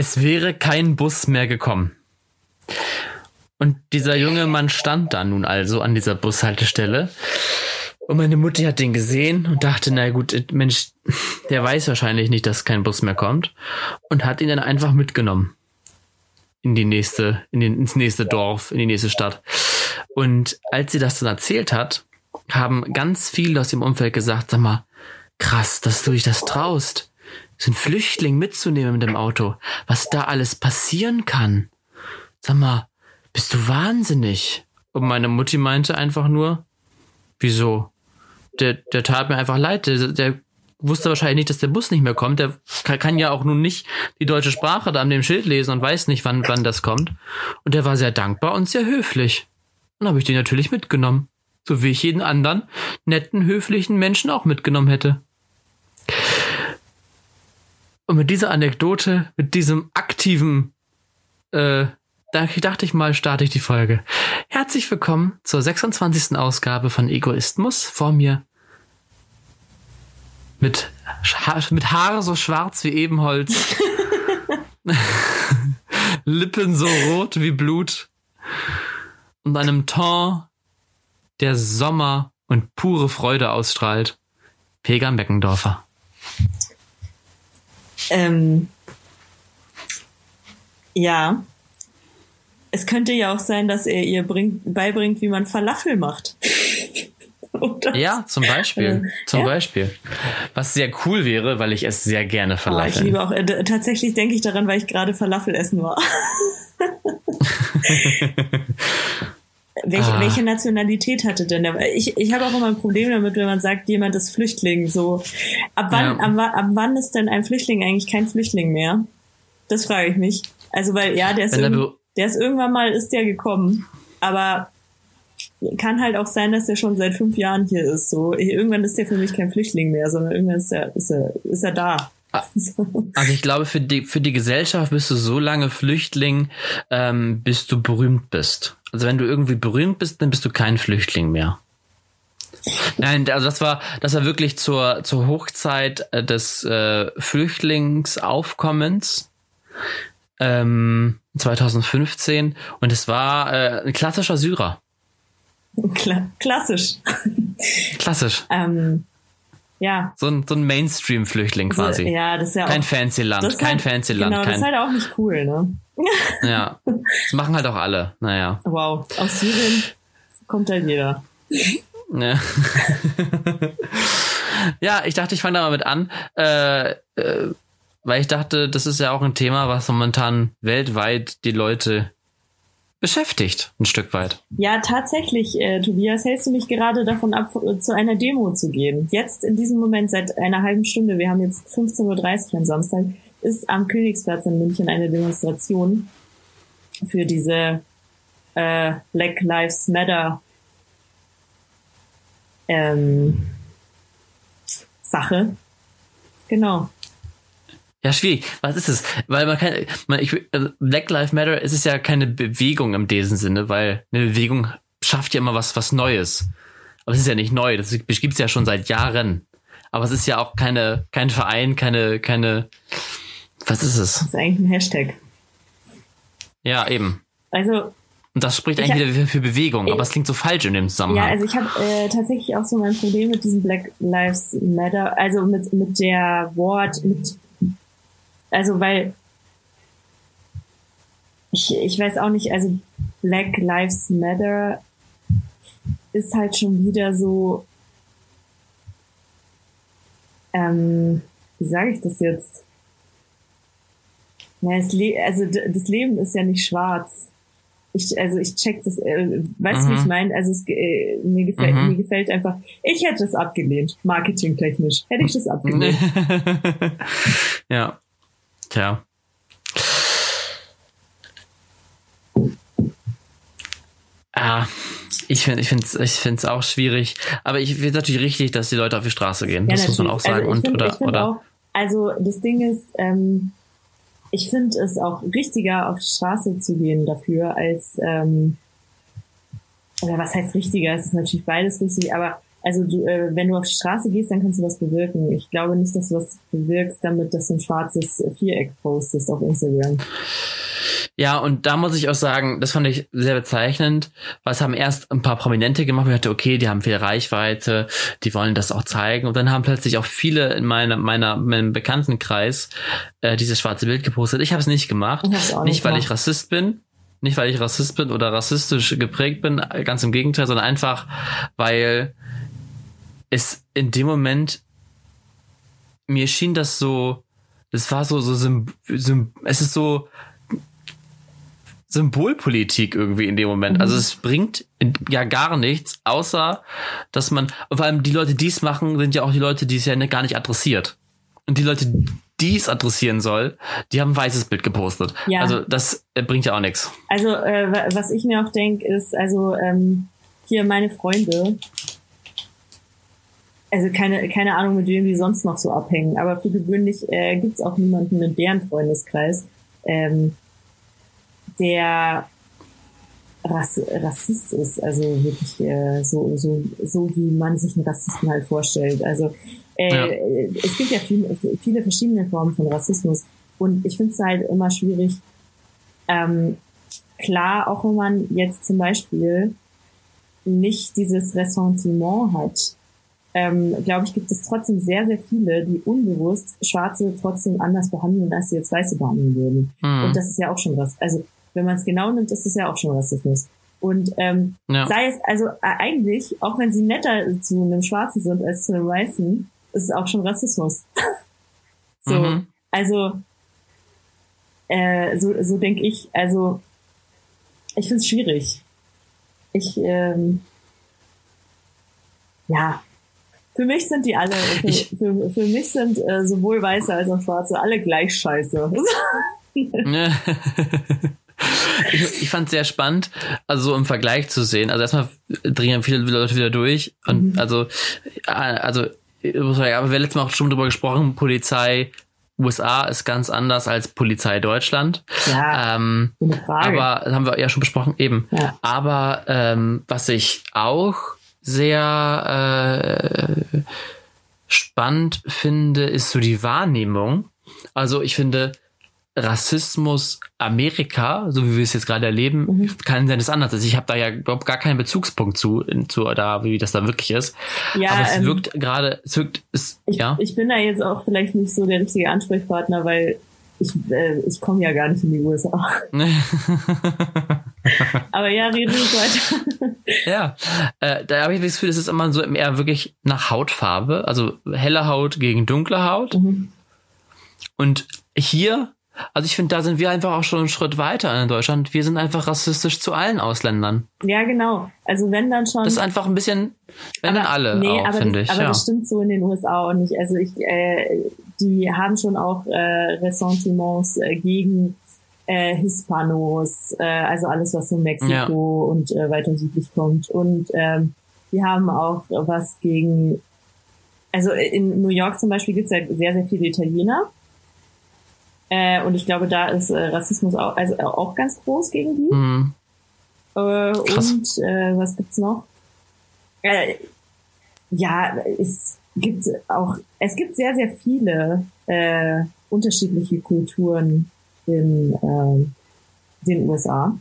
Es wäre kein Bus mehr gekommen. Und dieser junge Mann stand da nun also an dieser Bushaltestelle. Und meine Mutter hat den gesehen und dachte, na gut, Mensch, der weiß wahrscheinlich nicht, dass kein Bus mehr kommt. Und hat ihn dann einfach mitgenommen. In die nächste, in den, ins nächste Dorf, in die nächste Stadt. Und als sie das dann erzählt hat, haben ganz viele aus dem Umfeld gesagt, sag mal, krass, dass du dich das traust, so einen Flüchtling mitzunehmen mit dem Auto, was da alles passieren kann. Sag mal, bist du wahnsinnig? Und meine Mutti meinte einfach nur, wieso? Der, der tat mir einfach leid, der, der wusste wahrscheinlich nicht, dass der Bus nicht mehr kommt. Der kann, ja auch nun nicht die deutsche Sprache da an dem Schild lesen und weiß nicht, wann, wann das kommt. Und der war sehr dankbar und sehr höflich. Und habe ich den natürlich mitgenommen. So wie ich jeden anderen netten, höflichen Menschen auch mitgenommen hätte. Und mit dieser Anekdote, mit diesem aktiven, äh, da dachte ich mal, starte ich die Folge. Herzlich willkommen zur 26. Ausgabe von Egoismus. Vor mir mit, mit Haare so schwarz wie Ebenholz. Lippen so rot wie Blut. Und einem Ton, der Sommer und pure Freude ausstrahlt. Pega Meckendorfer. Ähm, ja. Es könnte ja auch sein, dass er ihr bringt, beibringt, wie man Falafel macht. ja, zum Beispiel. Äh, zum ja. Beispiel. Was sehr cool wäre, weil ich es sehr gerne Falafel. Oh, ich liebe auch, äh, tatsächlich denke ich daran, weil ich gerade Falafel essen war. Welche, ah. welche Nationalität hatte denn der? Ich, ich habe auch immer ein Problem damit, wenn man sagt, jemand ist Flüchtling. So, ab wann, ja. ab, ab wann ist denn ein Flüchtling eigentlich kein Flüchtling mehr? Das frage ich mich. Also, weil, ja, der ist, irgend, der ist irgendwann mal, ist der gekommen. Aber kann halt auch sein, dass er schon seit fünf Jahren hier ist. So, irgendwann ist der für mich kein Flüchtling mehr, sondern irgendwann ist er, ist er, ist er da. Also ich glaube, für die, für die Gesellschaft bist du so lange Flüchtling, ähm, bis du berühmt bist. Also wenn du irgendwie berühmt bist, dann bist du kein Flüchtling mehr. Nein, also das war, das war wirklich zur, zur Hochzeit äh, des äh, Flüchtlingsaufkommens ähm, 2015 und es war äh, ein klassischer Syrer. Kla klassisch. Klassisch. ähm, ja. So ein, so ein Mainstream-Flüchtling quasi. Ja, das ist ja auch. Kein fancy Land, kein halt, fancy Land. Genau, kein, das ist halt auch nicht cool, ne? ja. Das machen halt auch alle, naja. Wow. Aus Syrien kommt halt jeder. Ja. ja, ich dachte, ich fange da mal mit an, äh, äh, weil ich dachte, das ist ja auch ein Thema, was momentan weltweit die Leute beschäftigt, ein Stück weit. Ja, tatsächlich, äh, Tobias, hältst du mich gerade davon ab, zu einer Demo zu gehen. Jetzt in diesem Moment seit einer halben Stunde, wir haben jetzt 15.30 Uhr am Samstag, ist am Königsplatz in München eine Demonstration für diese äh, Black Lives Matter ähm, Sache. Genau. Ja, schwierig. Was ist es? Weil man kann, man, ich, also Black Lives Matter, es ist ja keine Bewegung im diesem Sinne, weil eine Bewegung schafft ja immer was, was Neues. Aber es ist ja nicht neu, das gibt es ja schon seit Jahren. Aber es ist ja auch keine, kein Verein, keine, keine, was ist es? Das ist eigentlich ein Hashtag. Ja, eben. Also. Und das spricht eigentlich hab, wieder für Bewegung, aber es klingt so falsch in dem Zusammenhang. Ja, also ich habe äh, tatsächlich auch so mein Problem mit diesem Black Lives Matter, also mit, mit der Wort, mit also weil ich, ich weiß auch nicht, also Black Lives Matter ist halt schon wieder so, ähm, wie sage ich das jetzt? Ja, das Le also das Leben ist ja nicht schwarz. Ich, also ich check das, äh, weißt du, mhm. wie ich mhm. meine? Also es, äh, mir, gefällt, mhm. mir gefällt einfach, ich hätte es abgelehnt, marketingtechnisch, hätte ich das abgelehnt. ja. Tja. Ah, ich finde ich finde ich finde es auch schwierig, aber ich finde es natürlich richtig, dass die Leute auf die Straße gehen. Ja, das natürlich. muss man auch sagen also und find, oder oder auch, also das Ding ist ähm, ich finde es auch richtiger auf die Straße zu gehen dafür als ähm, oder was heißt richtiger? Es ist natürlich beides richtig, aber Also du, äh, wenn du auf die Straße gehst, dann kannst du was bewirken. Ich glaube nicht, dass du was bewirkst, damit dass du ein schwarzes Viereck postest auf Instagram. Ja, und da muss ich auch sagen, das fand ich sehr bezeichnend, weil es haben erst ein paar Prominente gemacht, ich dachte, okay, die haben viel Reichweite, die wollen das auch zeigen. Und dann haben plötzlich auch viele in meiner, meiner, meinem Bekanntenkreis äh, dieses schwarze Bild gepostet. Ich habe es nicht gemacht. nicht, nicht weil ich Rassist bin, nicht weil ich Rassist bin oder rassistisch geprägt bin, ganz im Gegenteil, sondern einfach, weil es in dem Moment mir schien das so, das war so, so, so es ist so, Symbolpolitik irgendwie in dem Moment. Mhm. Also es bringt ja gar nichts, außer dass man, vor allem die Leute, die es machen, sind ja auch die Leute, die es ja gar nicht adressiert. Und die Leute, die es adressieren soll, die haben ein weißes Bild gepostet. Ja. Also das äh, bringt ja auch nichts. Also äh, was ich mir auch denke, ist, also ähm, hier meine Freunde, also keine, keine Ahnung, mit wem die sonst noch so abhängen, aber für gewöhnlich äh, gibt es auch niemanden in deren Freundeskreis, ähm, der Rass Rassist ist, also wirklich äh, so, so, so wie man sich einen Rassisten halt vorstellt. Also äh, ja. es gibt ja viel, viele verschiedene Formen von Rassismus und ich finde es halt immer schwierig, ähm, klar, auch wenn man jetzt zum Beispiel nicht dieses Ressentiment hat, ähm, glaube ich, gibt es trotzdem sehr, sehr viele, die unbewusst Schwarze trotzdem anders behandeln, als sie jetzt Weiße behandeln würden. Mhm. Und das ist ja auch schon was. Also wenn man es genau nimmt, ist es ja auch schon Rassismus. Und ähm, ja. sei es, also äh, eigentlich, auch wenn sie netter zu einem Schwarzen sind als zu einem Weißen, ist es auch schon Rassismus. so, mhm. also äh, so, so denke ich. Also ich finde es schwierig. Ich ähm, ja, für mich sind die alle, für, für, für mich sind äh, sowohl Weiße als auch Schwarze alle gleich scheiße. ich, ich fand es sehr spannend, also so im Vergleich zu sehen. Also erstmal drehen viele Leute wieder durch und mhm. also, also, aber wir letztes Mal auch schon drüber gesprochen, Polizei USA ist ganz anders als Polizei Deutschland. Ja, ähm, aber das haben wir ja schon besprochen, eben. Ja. Aber ähm, was ich auch sehr äh, spannend finde, ist so die Wahrnehmung. Also ich finde, Rassismus Amerika, so wie wir es jetzt gerade erleben, mhm. kann sein, dass anders ist. Ich habe da ja überhaupt gar keinen Bezugspunkt zu, zu da, wie das da wirklich ist. Ja, Aber es ähm, wirkt gerade, es wirkt, es, ich, ja. Ich bin da jetzt auch vielleicht nicht so der richtige Ansprechpartner, weil ich, äh, ich komme ja gar nicht in die USA. Aber ja, reden wir weiter. ja, äh, da habe ich das Gefühl, es ist immer so eher wirklich nach Hautfarbe, also helle Haut gegen dunkle Haut. Mhm. Und hier also ich finde, da sind wir einfach auch schon einen Schritt weiter in Deutschland. Wir sind einfach rassistisch zu allen Ausländern. Ja, genau. Also wenn dann schon. Das ist einfach ein bisschen, wenn aber, dann alle, nee, auch, finde ich. Aber ja. das stimmt so in den USA auch nicht. Also ich, äh, die haben schon auch äh, Ressentiments äh, gegen äh, Hispanos, äh, also alles, was von Mexiko ja. und äh, weiter südlich kommt. Und ähm, die haben auch was gegen, also in New York zum Beispiel gibt es ja sehr, sehr viele Italiener. Äh, und ich glaube, da ist äh, Rassismus auch, also auch ganz groß gegen die. Mhm. Äh, und äh, was gibt's noch? Äh, ja, es gibt auch, es gibt sehr, sehr viele äh, unterschiedliche Kulturen in äh, den USA.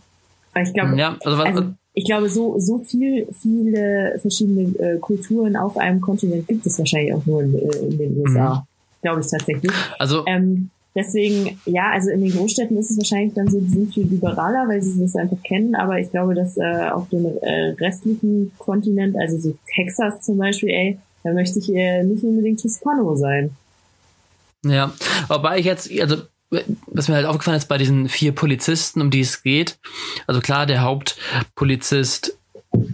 Ich glaube, ja, also, also ich glaube, so, so viel, viele verschiedene äh, Kulturen auf einem Kontinent gibt es wahrscheinlich auch nur in, äh, in den USA. Mhm. Glaube ich tatsächlich. Also, ähm, Deswegen, ja, also in den Großstädten ist es wahrscheinlich dann so, die sind viel liberaler, weil sie das einfach kennen, aber ich glaube, dass äh, auf dem äh, restlichen Kontinent, also so Texas zum Beispiel, ey, da möchte ich äh, nicht unbedingt Hispano sein. Ja, wobei ich jetzt, also was mir halt aufgefallen ist bei diesen vier Polizisten, um die es geht, also klar, der Hauptpolizist,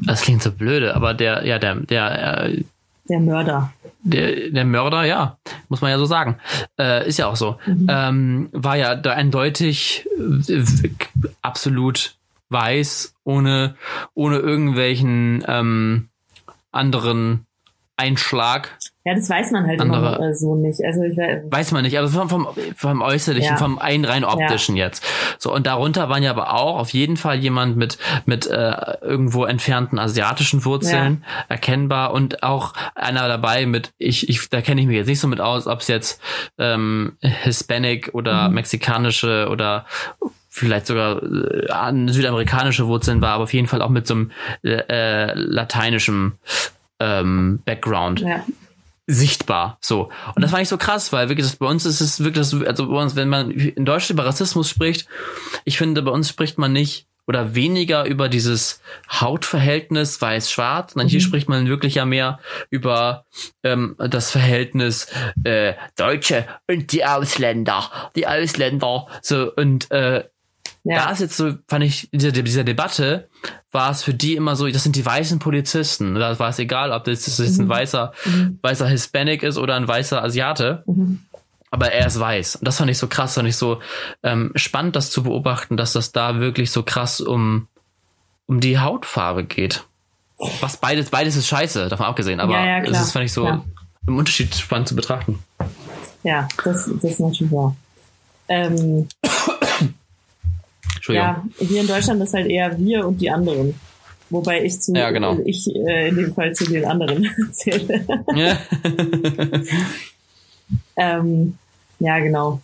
das klingt so blöde, aber der, ja, der, der, äh, der Mörder. Der, der Mörder, ja, muss man ja so sagen. Äh, ist ja auch so. Mhm. Ähm, war ja da eindeutig äh, absolut weiß, ohne, ohne irgendwelchen ähm, anderen Einschlag. Ja, das weiß man halt andere, immer so nicht. Also ich weiß man nicht, also vom, vom, vom äußerlichen, ja. vom ein rein optischen ja. jetzt. So und darunter waren ja aber auch auf jeden Fall jemand mit mit äh, irgendwo entfernten asiatischen Wurzeln ja. erkennbar und auch einer dabei mit ich ich da kenne ich mich jetzt nicht so mit aus, ob es jetzt ähm, Hispanic oder mhm. mexikanische oder vielleicht sogar äh, südamerikanische Wurzeln war, aber auf jeden Fall auch mit so einem äh, äh lateinischen ähm, Background. Ja sichtbar. So. Und das war nicht so krass, weil wirklich, bei uns ist es wirklich, also bei uns, wenn man in Deutschland über Rassismus spricht, ich finde, bei uns spricht man nicht oder weniger über dieses Hautverhältnis weiß-schwarz, sondern mhm. hier spricht man wirklich ja mehr über ähm, das Verhältnis äh, Deutsche und die Ausländer, die Ausländer, so und äh, ja. Da ist jetzt so, fand ich, in dieser, dieser Debatte war es für die immer so, das sind die weißen Polizisten. Da war es egal, ob das, das jetzt ein mhm. weißer, mhm. weißer Hispanic ist oder ein weißer Asiate. Mhm. Aber er ist weiß. Und das fand ich so krass, fand ich so ähm, spannend, das zu beobachten, dass das da wirklich so krass um, um die Hautfarbe geht. Was beides, beides ist scheiße, davon abgesehen, aber ja, ja, das ist, fand ich so klar. im Unterschied spannend zu betrachten. Ja, das, das ist natürlich wahr. Ähm, ja, hier in Deutschland ist halt eher wir und die anderen. Wobei ich zu ja, genau. ich äh, in dem Fall zu den anderen zähle. Ja. ähm, ja, genau.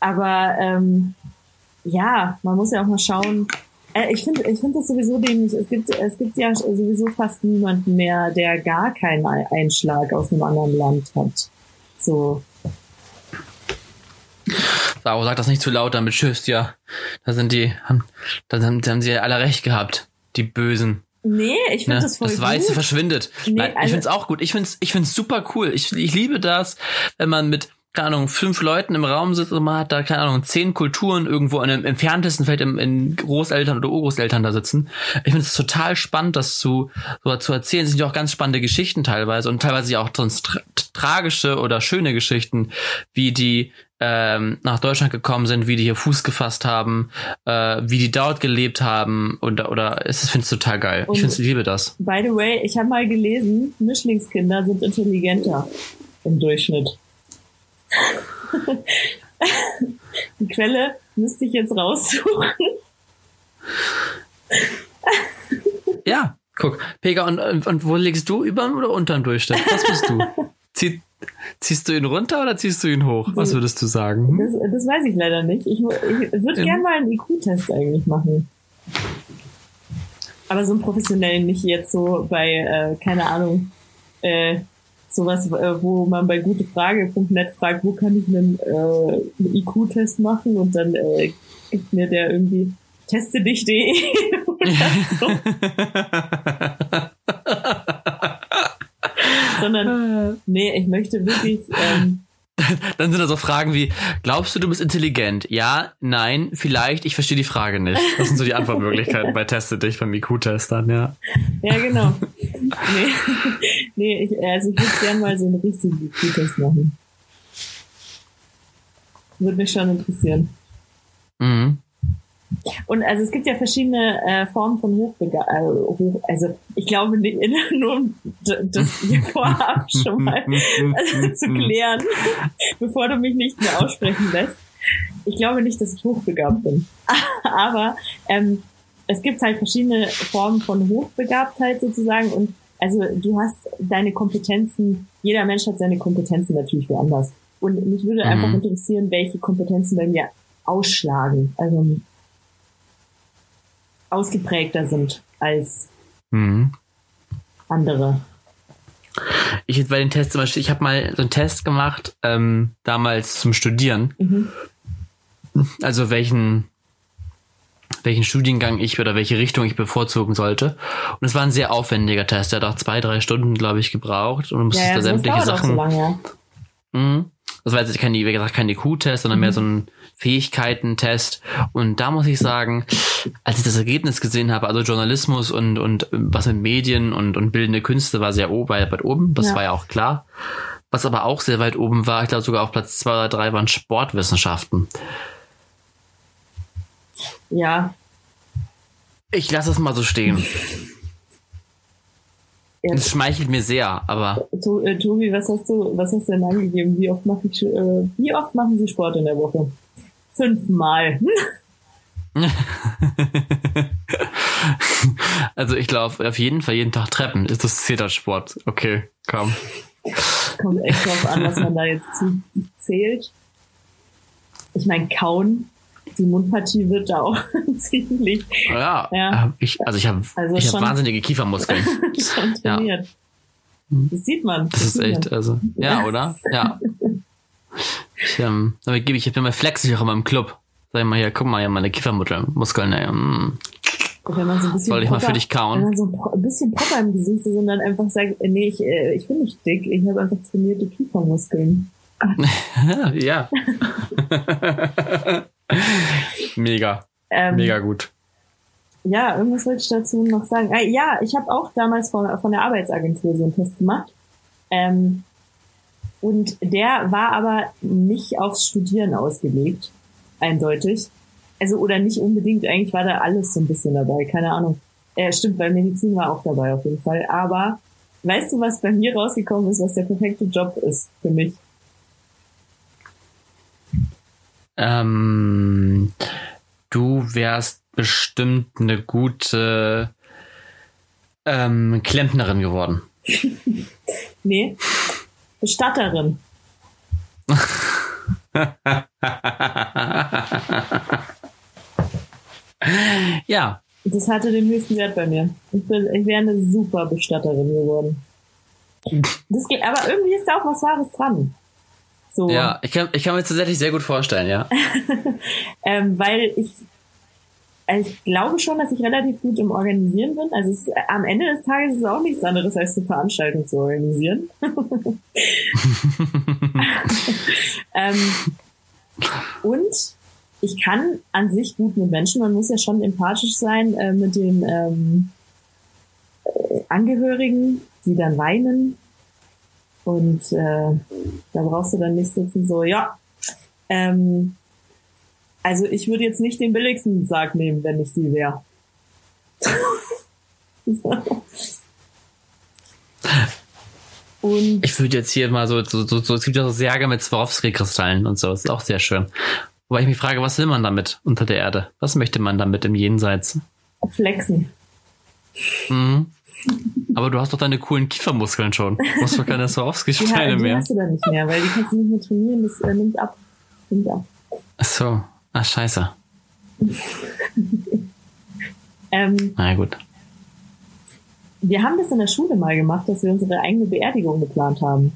Aber ähm, ja, man muss ja auch mal schauen. Äh, ich finde ich finde das sowieso dämlich. Es gibt, es gibt ja sowieso fast niemanden mehr, der gar keinen Einschlag aus einem anderen Land hat. So. Saro, sag das nicht zu laut, damit tschüss, ja. Da sind die, haben, da haben, da haben sie alle recht gehabt, die Bösen. Nee, ich finde ne? das voll Das Weiße gut. verschwindet. Nee, Nein, also ich finde es auch gut. Ich finde es ich find's super cool. Ich, ich liebe das, wenn man mit keine Ahnung, fünf Leuten im Raum sitzt und man hat da, keine Ahnung, zehn Kulturen irgendwo in einem entferntesten Feld in, in Großeltern oder Urgroßeltern da sitzen. Ich finde es total spannend, das zu, so zu erzählen. Es sind ja auch ganz spannende Geschichten teilweise und teilweise ja auch sonst tra tragische oder schöne Geschichten, wie die ähm, nach Deutschland gekommen sind, wie die hier Fuß gefasst haben, äh, wie die dort gelebt haben und oder ist es finde es total geil. Und ich finde ich liebe das. By the way, ich habe mal gelesen, Mischlingskinder sind intelligenter im Durchschnitt. die Quelle müsste ich jetzt raussuchen. ja, guck, Pega und, und wo legst du über oder unter dem Durchschnitt? Was bist du? Zieh, ziehst du ihn runter oder ziehst du ihn hoch? Was würdest du sagen? Das, das weiß ich leider nicht. Ich, ich würde gerne mal einen IQ-Test eigentlich machen. Aber so einen professionellen, nicht jetzt so bei, äh, keine Ahnung, äh, sowas, äh, wo man bei gutefrage.net fragt, wo kann ich einen, äh, einen IQ-Test machen und dann äh, gibt mir der irgendwie teste dich.de Sondern, nee, ich möchte wirklich. Ähm, dann sind da so Fragen wie, glaubst du, du bist intelligent? Ja, nein, vielleicht, ich verstehe die Frage nicht. Das sind so die Antwortmöglichkeiten bei Teste dich beim IQ-Test dann, ja. Ja, genau. Nee, nee ich, also ich würde gerne mal so einen richtigen IQ-Test machen. Würde mich schon interessieren. Mhm. Und also es gibt ja verschiedene äh, Formen von Hochbegabung. Äh, also ich glaube nicht, nur um das hier vorab schon mal also, zu klären, bevor du mich nicht mehr aussprechen lässt. Ich glaube nicht, dass ich hochbegabt bin. Aber ähm, es gibt halt verschiedene Formen von Hochbegabtheit sozusagen und also du hast deine Kompetenzen, jeder Mensch hat seine Kompetenzen natürlich woanders. Und mich würde mhm. einfach interessieren, welche Kompetenzen bei mir ausschlagen. Also ausgeprägter sind als mhm. andere. Ich jetzt bei den Tests zum Beispiel, ich habe mal so einen Test gemacht, ähm, damals zum Studieren. Mhm. Also welchen, welchen Studiengang ich oder welche Richtung ich bevorzugen sollte. Und es war ein sehr aufwendiger Test. Der hat auch zwei, drei Stunden, glaube ich, gebraucht. Und du musstest ja, ja, da sämtliche Sachen. So lange. Mh, das war jetzt kein, wie gesagt, kein IQ-Test, sondern mhm. mehr so ein Fähigkeiten-Test. Und da muss ich sagen, als ich das Ergebnis gesehen habe, also Journalismus und, und was mit Medien und, und bildende Künste war sehr oben, weit oben. Das ja. war ja auch klar. Was aber auch sehr weit oben war, ich glaube sogar auf Platz zwei oder drei waren Sportwissenschaften. Ja. Ich lasse es mal so stehen. Ja. Das schmeichelt mir sehr, aber. To äh, Tobi, was hast du, was hast du denn angegeben? Wie oft mache ich, äh, wie oft machen Sie Sport in der Woche? Fünfmal. also ich laufe auf jeden Fall jeden Tag Treppen. Ist das Zittersport? Okay, komm. Kommt echt drauf an, was man da jetzt zählt. Ich meine, kauen, die Mundpartie wird da auch ziemlich. Ja, ja. Ich, also ich habe also ich hab wahnsinnige Kiefermuskeln. schon trainiert. Ja. Das sieht man. Das, das ist echt, man. also, ja, oder? Ja. Ich, ähm, damit gebe ich, ich bin mal flexig auch immer im Club. Sag ich mal hier, guck mal, ja, meine Kiefermuskeln, ey. Mm. Wenn man so ein bisschen Soll ich Popper, mal für dich kauen? Wenn man so ein bisschen Popper im Gesicht ist und dann einfach sagt, äh, nee, ich, äh, ich bin nicht dick, ich habe einfach trainierte Kiefermuskeln. ja. Mega. Ähm, Mega gut. Ja, irgendwas wollte ich dazu noch sagen. Ah, ja, ich habe auch damals von, von der Arbeitsagentur so einen Test gemacht. Ähm, und der war aber nicht aufs Studieren ausgelegt, eindeutig. Also, oder nicht unbedingt, eigentlich war da alles so ein bisschen dabei, keine Ahnung. Äh, stimmt, weil Medizin war auch dabei auf jeden Fall. Aber weißt du, was bei mir rausgekommen ist, was der perfekte Job ist für mich? Ähm, du wärst bestimmt eine gute ähm, Klempnerin geworden. nee, Bestatterin. ja. Das hatte den höchsten Wert bei mir. Ich, bin, ich wäre eine super Bestatterin geworden. Das geht, aber irgendwie ist da auch was Wahres dran. So. Ja, ich kann, ich kann mir tatsächlich sehr gut vorstellen, ja. ähm, weil ich, also ich glaube schon, dass ich relativ gut im Organisieren bin. Also es, am Ende des Tages ist es auch nichts anderes, als eine Veranstaltung zu organisieren. ähm, und ich kann an sich gut mit Menschen. Man muss ja schon empathisch sein äh, mit den ähm, äh, Angehörigen, die dann weinen und äh, da brauchst du dann nicht sitzen so, ja, ähm, also ich würde jetzt nicht den billigsten Sarg nehmen, wenn ich sie wäre. Und ich würde jetzt hier mal so, so, so, so es gibt ja so Särge mit Swarovski-Kristallen und so, das ist auch sehr schön. Wobei ich mich frage, was will man damit unter der Erde? Was möchte man damit im Jenseits? Flexen. Mhm. Aber du hast doch deine coolen Kiefermuskeln schon. Du hast doch keine Swarovski-Steine ja, mehr. Die hast du dann nicht mehr, weil die kannst du nicht mehr trainieren, das äh, nimmt ab. Nimmt ab. Ach so. Ach, scheiße. ähm, Na gut. Wir haben das in der Schule mal gemacht, dass wir unsere eigene Beerdigung geplant haben.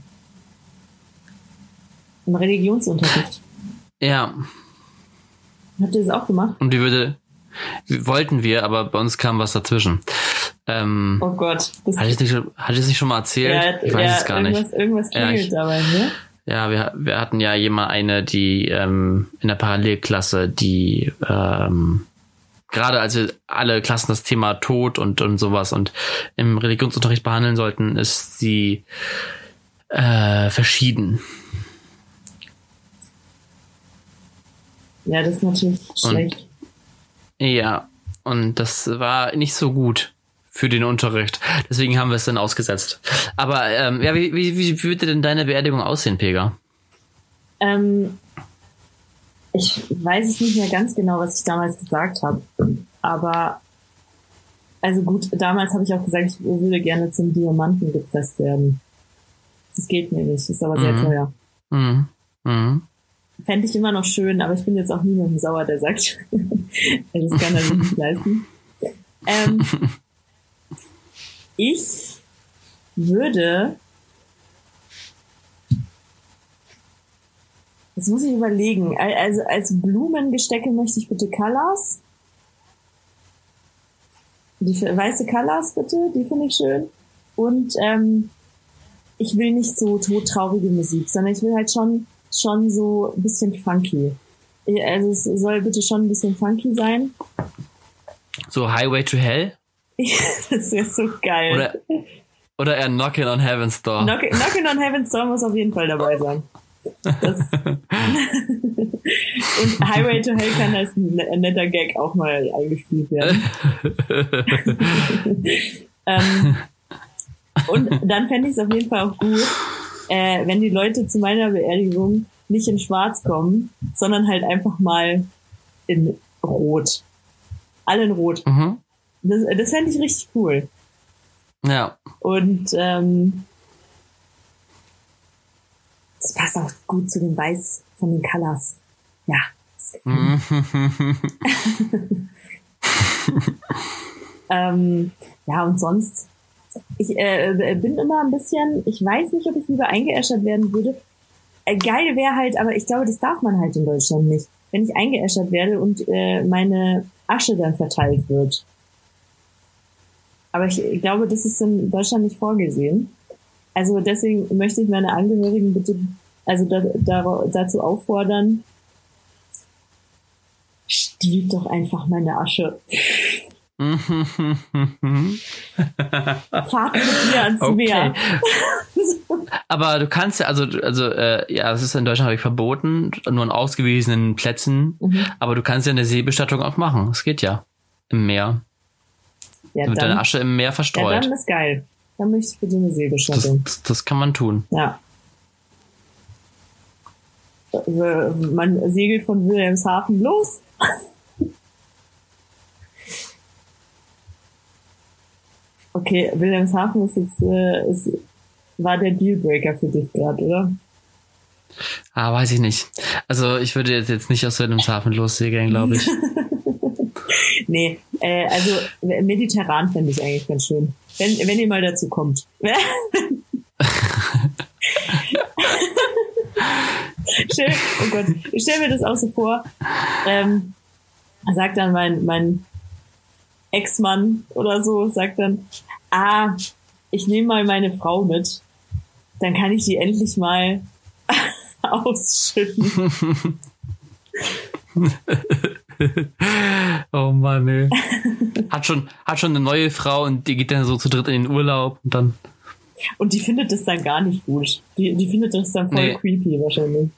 Im Religionsunterricht. Ja. Habt ihr das auch gemacht? Und wie würde, wollten wir, aber bei uns kam was dazwischen. Ähm, oh Gott. Das hatte ich nicht, hatte ich es nicht schon mal erzählt? Ja, ich weiß ja, es gar irgendwas, nicht. Irgendwas klingelt ja, ich, dabei, ne? Ja, wir, wir hatten ja jemand eine, die ähm, in der Parallelklasse, die ähm, gerade als wir alle Klassen das Thema Tod und, und sowas und im Religionsunterricht behandeln sollten, ist sie äh, verschieden. Ja, das ist natürlich schlecht. Und, ja, und das war nicht so gut für den Unterricht. Deswegen haben wir es dann ausgesetzt. Aber ähm, ja, wie, wie, wie würde denn deine Beerdigung aussehen, Pega? Ähm, ich weiß es nicht mehr ganz genau, was ich damals gesagt habe. Aber also gut, damals habe ich auch gesagt, ich würde gerne zum Diamanten gepresst werden. Das geht mir nicht, ist aber sehr mhm. teuer. Mhm. Mhm. Fände ich immer noch schön, aber ich bin jetzt auch niemandem sauer, der sagt, das kann er nicht leisten. Ähm, ich würde. Jetzt muss ich überlegen. Also als Blumengestecke möchte ich bitte Colors. Die weiße Colors bitte, die finde ich schön. Und ähm, ich will nicht so todtraurige Musik, sondern ich will halt schon schon so ein bisschen funky. Also es soll bitte schon ein bisschen funky sein. So Highway to Hell? das wäre so geil. Oder, oder eher Knockin' on Heaven's Door. Knock, Knockin' on Heaven's Door muss auf jeden Fall dabei sein. Und Highway to Hell kann als ein netter Gag auch mal eingespielt werden. ähm, Und dann fände ich es auf jeden Fall auch gut, äh, wenn die Leute zu meiner Beerdigung nicht in Schwarz kommen, sondern halt einfach mal in Rot. Alle in Rot. Mhm. Das, das fände ich richtig cool. Ja. Und ähm, das passt auch gut zu dem Weiß von den Colors. Ja. ähm, ja, und sonst, ich äh, bin immer ein bisschen, ich weiß nicht, ob ich lieber eingeäschert werden würde. Äh, geil wäre halt, aber ich glaube, das darf man halt in Deutschland nicht. Wenn ich eingeäschert werde und äh, meine Asche dann verteilt wird. Aber ich glaube, das ist in Deutschland nicht vorgesehen. Also deswegen möchte ich meine Angehörigen bitte, also da, da, dazu auffordern, stiehlt doch einfach meine Asche. Fahrt mit mir ans okay. Meer. Aber du kannst ja, also, also äh, ja, das ist in Deutschland ich, verboten, nur an ausgewiesenen Plätzen. Mhm. Aber du kannst ja eine Seebestattung auch machen. Das geht ja. Im Meer. Ja, Mit deiner Asche im Meer verstreut. Ja, dann ist geil. Dann möchte ich bitte eine Seebestattung. Das, das kann man tun. Ja. Äh, man segelt von Wilhelmshaven los. Okay, Wilhelmshaven ist jetzt, äh, ist, war der Dealbreaker für dich gerade, oder? Ah, weiß ich nicht. Also ich würde jetzt, jetzt nicht aus Wilhelmshaven lossegeln, glaube ich. nee, äh, also mediterran fände ich eigentlich ganz schön. Wenn, wenn ihr mal dazu kommt. stell, oh Gott, ich stelle mir das auch so vor. Ähm, sagt dann mein, mein Ex-Mann oder so, sagt dann, ah, ich nehme mal meine Frau mit. Dann kann ich die endlich mal ausschütten. oh Mann, ey. Hat schon, hat schon eine neue Frau und die geht dann so zu dritt in den Urlaub und dann. Und die findet das dann gar nicht gut. Die, die findet das dann voll nee. creepy wahrscheinlich.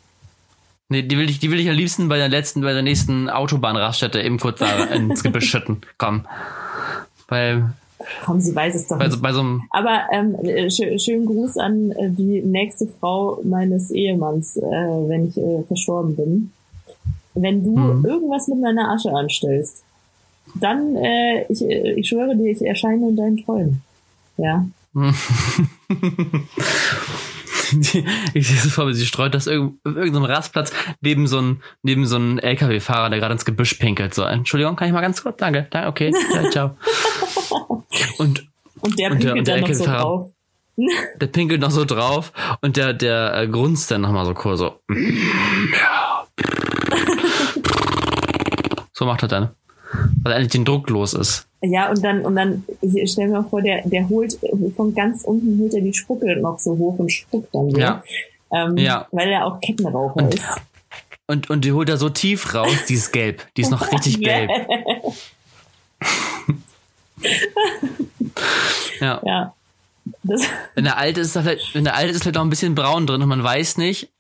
Nee, die will ich, die will ich am liebsten bei der letzten, bei der nächsten Autobahnraststätte eben kurz da ins Gebüsch schütten. Komm. Weil. Komm, sie weiß es doch bei, nicht. Bei so Aber ähm, sch schönen Gruß an äh, die nächste Frau meines Ehemanns, äh, wenn ich äh, verstorben bin. Wenn du mhm. irgendwas mit meiner Asche anstellst, dann, äh, ich, äh, ich schwöre dir, ich erscheine in deinen Träumen. Ja. ich sehe es vor mir, sie streut das auf irgendeinem Rastplatz neben so einem, neben so einem LKW-Fahrer, der gerade ins Gebüsch pinkelt. So, Entschuldigung, kann ich mal ganz kurz? Danke, danke, okay, ja, ciao. Und, und der pinkelt und der, und der noch so drauf. Der pinkelt noch so drauf und der, der äh, grunzt dann nochmal so cool, so. So macht er dann weil er eigentlich den Druck los ist. Ja, und dann, und dann, stell mir vor, der, der holt, von ganz unten holt er die Spucke noch so hoch und spuckt dann so. Ja. Ähm, ja. Weil er auch Kettenraucher und, ist. Und, und die holt er so tief raus, die ist gelb. Die ist noch richtig gelb. ja. ja. Das wenn der alte ist, wenn der alte ist vielleicht noch ein bisschen braun drin und man weiß nicht,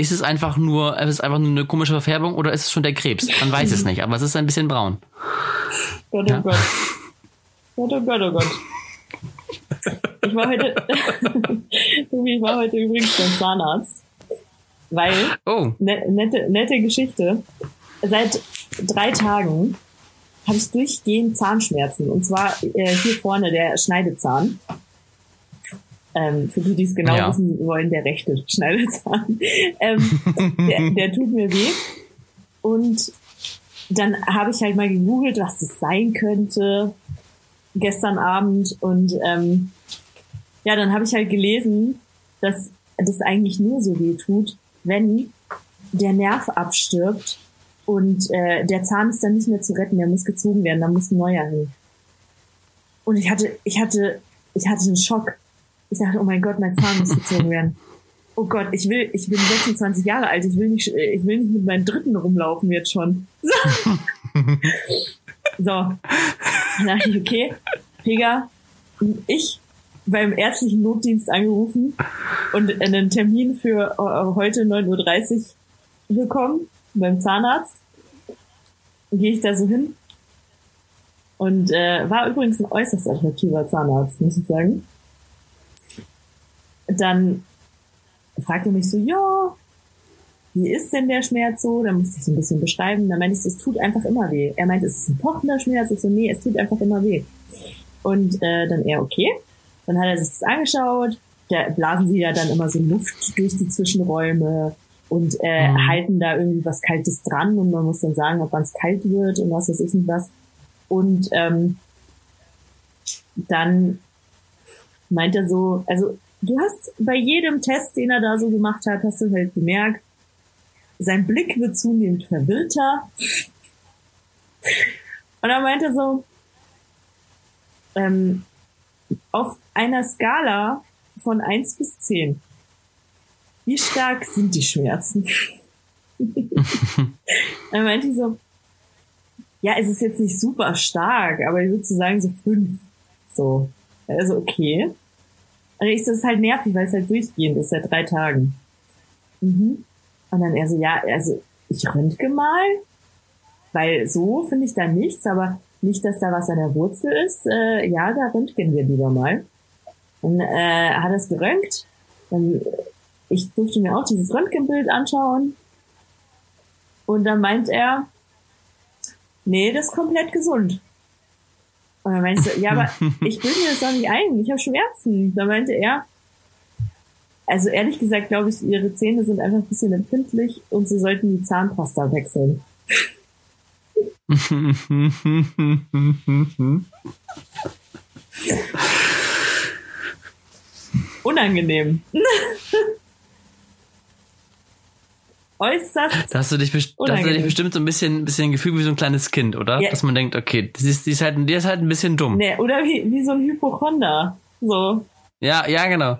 ist es einfach nur, ist es einfach nur eine komische Verfärbung oder ist es schon der Krebs? Man weiß es nicht, aber es ist ein bisschen braun. Gott, oh ja. Gott. Gott, oh Gott, oh Gott. Ich war heute, ich war heute übrigens beim Zahnarzt, weil, oh. ne, nette, nette Geschichte, seit drei Tagen habe ich durchgehend Zahnschmerzen und zwar äh, hier vorne der Schneidezahn. Ähm, für die, die es genau ja. wissen wollen, der rechte Schneidezahn. ähm, der, der tut mir weh. Und dann habe ich halt mal gegoogelt, was das sein könnte gestern Abend. Und ähm, ja, dann habe ich halt gelesen, dass das eigentlich nur so weh tut, wenn der Nerv abstirbt und äh, der Zahn ist dann nicht mehr zu retten, der muss gezogen werden, da muss ein neuer hin. Und ich hatte, ich hatte, ich hatte einen Schock. Ich dachte, oh mein Gott, mein Zahn muss gezogen werden. Oh Gott, ich will, ich bin 26 Jahre alt, ich will nicht, ich will nicht mit meinem Dritten rumlaufen jetzt schon. So. so. Dann dachte ich, okay, Pega, ich beim ärztlichen Notdienst angerufen und einen Termin für äh, heute 9.30 Uhr bekommen beim Zahnarzt. Gehe ich da so hin. Und äh, war übrigens ein äußerst attraktiver Zahnarzt, muss ich sagen. Dann fragt er mich so, ja, wie ist denn der Schmerz so? Dann musste ich so ein bisschen beschreiben. Dann meinte ich, es tut einfach immer weh. Er meinte, es ist ein pochender Schmerz. Ich so, nee, es tut einfach immer weh. Und äh, dann er, okay. Dann hat er sich das angeschaut. Da blasen sie ja dann immer so Luft durch die Zwischenräume und äh, mhm. halten da irgendwie was Kaltes dran und man muss dann sagen, ob es kalt wird und was weiß ich nicht was. Und ähm, dann meint er so, also du hast bei jedem Test, den er da so gemacht hat, hast du halt gemerkt, sein Blick wird zunehmend verwirrter. Und er meinte so, ähm, auf einer Skala von eins bis zehn, wie stark sind die Schmerzen? Dann meinte so, ja, es ist jetzt nicht super stark, aber ich würde so sagen so fünf. So. Also okay. Und ich so, das ist halt nervig, weil es halt durchgehend ist, seit drei Tagen. Mhm. Und dann er so, ja, also ich röntge mal, weil so finde ich da nichts, aber nicht, dass da was an der Wurzel ist. Äh, ja, da röntgen wir lieber mal. Dann äh, hat er es geröntgt. Dann, ich durfte mir auch dieses Röntgenbild anschauen. Und dann meint er, nee, das ist komplett gesund. Und dann meinte ich so, ja, aber ich bilde mir das doch nicht ein, ich habe Schmerzen. Da meinte er, also ehrlich gesagt glaube ich, ihre Zähne sind einfach ein bisschen empfindlich und sie sollten die Zahnpasta wechseln. Unangenehm. Äußerst. Da hast du dich, da hast du dich bestimmt so ein bisschen, bisschen Gefühl wie so ein kleines Kind, oder? Ja. Dass man denkt, okay, die ist, die ist, halt, die ist halt ein bisschen dumm. Nee, oder wie, wie so ein Hypochonder. So. Ja, ja, genau.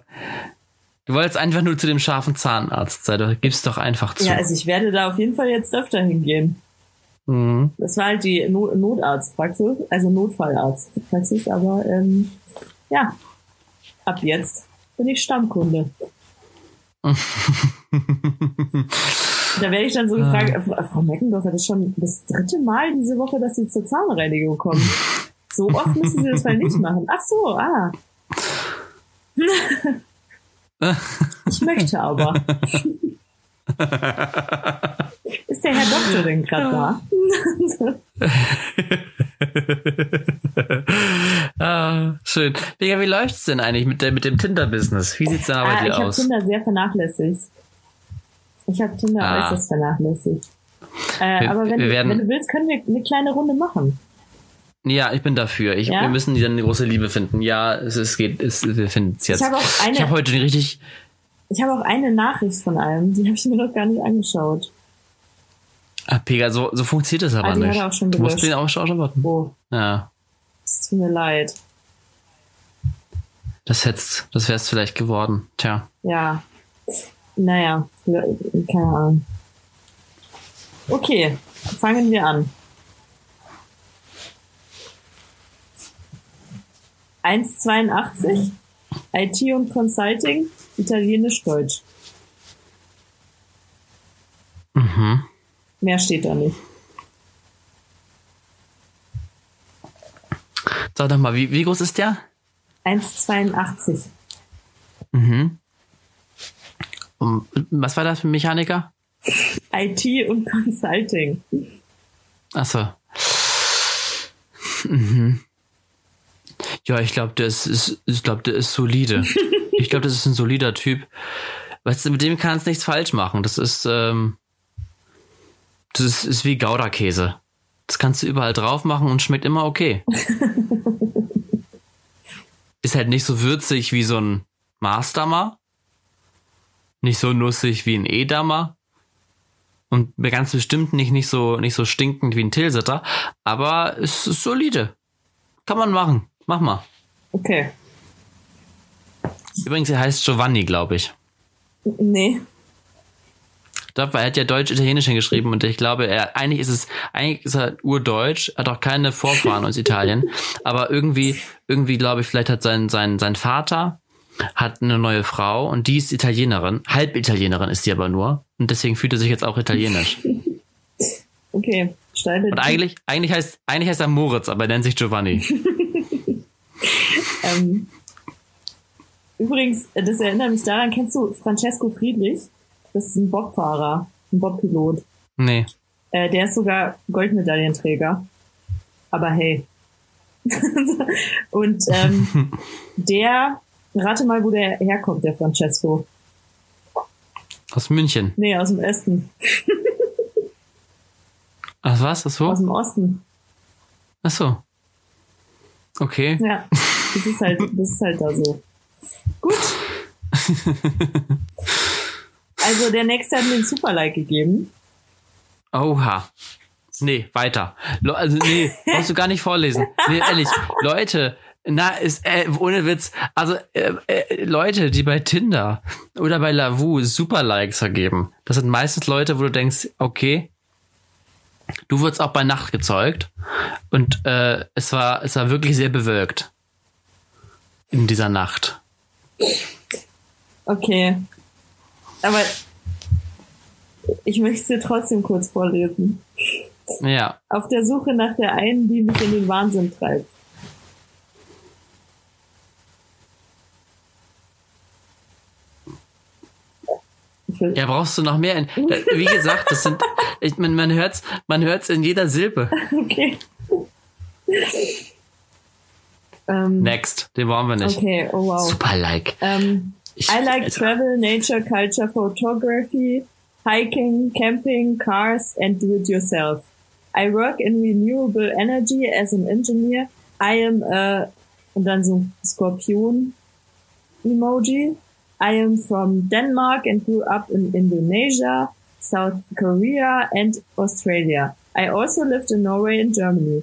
Du wolltest einfach nur zu dem scharfen Zahnarzt sein. Du gibst doch einfach zu. Ja, also ich werde da auf jeden Fall jetzt öfter hingehen. Mhm. Das war halt die Not Notarztpraxis, also Notfallarztpraxis, aber ähm, ja, ab jetzt bin ich Stammkunde. da werde ich dann so gefragt, ah. Frau Meckendorfer, das ist schon das dritte Mal diese Woche, dass Sie zur Zahnreinigung kommen. So oft müssen Sie das mal nicht machen. Ach so, ah. ich möchte aber. Ist der Herr Doktor denn gerade da? ah, schön. Vega, wie läuft's denn eigentlich mit, der, mit dem Tinder-Business? Wie sieht's da bei ah, dir aus? Ich habe Tinder sehr vernachlässigt. Ich habe Tinder ah. äußerst vernachlässigt. Äh, wir, aber wenn, werden, wenn du willst, können wir eine kleine Runde machen. Ja, ich bin dafür. Ich, ja? Wir müssen dann eine große Liebe finden. Ja, es, es geht, es, wir finden es jetzt. Ich habe auch eine. Ich habe heute richtig. Ich habe auch eine Nachricht von einem, die habe ich mir noch gar nicht angeschaut. Ah, Pega, so, so funktioniert das aber ah, die nicht. Auch schon du musst den auch schon warten. Oh. Ja. Es tut mir leid. Das hättest, das wär's vielleicht geworden. Tja. Ja. Naja, keine Ahnung. Okay, fangen wir an. 1,82, IT und Consulting, Italienisch-Deutsch. Mhm. Mehr steht da nicht. Sag doch mal, wie, wie groß ist der? 1,82. Mhm. Und was war das für ein Mechaniker? IT und Consulting. Achso. Mhm. Ja, ich glaube, der ist, ist, ich glaube, der ist solide. ich glaube, das ist ein solider Typ. Weißt du, mit dem kannst du nichts falsch machen. Das ist, ähm, das ist, ist wie Gouda-Käse. Das kannst du überall drauf machen und schmeckt immer okay. ist halt nicht so würzig wie so ein Maßdammer. Nicht so nussig wie ein Edamer. Und ganz bestimmt nicht, nicht so, nicht so stinkend wie ein Tilsiter. Aber es ist solide. Kann man machen. Mach mal. Okay. Übrigens, er heißt Giovanni, glaube ich. Nee. Doch, weil er hat ja Deutsch-Italienisch hingeschrieben und ich glaube, er, eigentlich ist es, eigentlich ist er urdeutsch, hat auch keine Vorfahren aus Italien, aber irgendwie, irgendwie glaube ich, vielleicht hat sein, sein, sein Vater hat eine neue Frau und die ist Italienerin, halb Italienerin ist sie aber nur und deswegen fühlt er sich jetzt auch italienisch. Okay, steile. Und eigentlich, eigentlich heißt, eigentlich heißt er Moritz, aber er nennt sich Giovanni. ähm, Übrigens, das erinnert mich daran, kennst du Francesco Friedrich? Das ist ein Bobfahrer, ein Bobpilot. Nee. Äh, der ist sogar Goldmedaillenträger. Aber hey. Und ähm, der, rate mal, wo der herkommt, der Francesco. Aus München. Nee, aus dem Osten. Ach was? Ach so? Aus dem Osten. Ach so. Okay. Ja, das ist halt, das ist halt da so. Gut. Also der nächste hat mir ein Super-Like gegeben. Oha. Nee, weiter. Le also nee, brauchst du gar nicht vorlesen. Nee, ehrlich, Leute, na, ist äh, ohne Witz. Also äh, äh, Leute, die bei Tinder oder bei Lavu super Likes vergeben, das sind meistens Leute, wo du denkst, okay, du wurdest auch bei Nacht gezeugt und äh, es war es war wirklich sehr bewölkt in dieser Nacht. Okay, aber ich möchte es dir trotzdem kurz vorlesen. Ja. Auf der Suche nach der einen, die mich in den Wahnsinn treibt. Ja, brauchst du noch mehr? In, wie gesagt, das sind, ich, man, man hört's, man hört's in jeder Silbe. Okay. Ähm, Next, den wollen wir nicht. Okay, oh wow. Super like. Ähm, I like also, travel, nature, culture, photography, hiking, camping, cars, and do it yourself. I work in renewable energy as an engineer. I am a, und dann so Skorpion Emoji. I am from Denmark and grew up in Indonesia, South Korea, and Australia. I also lived in Norway and Germany.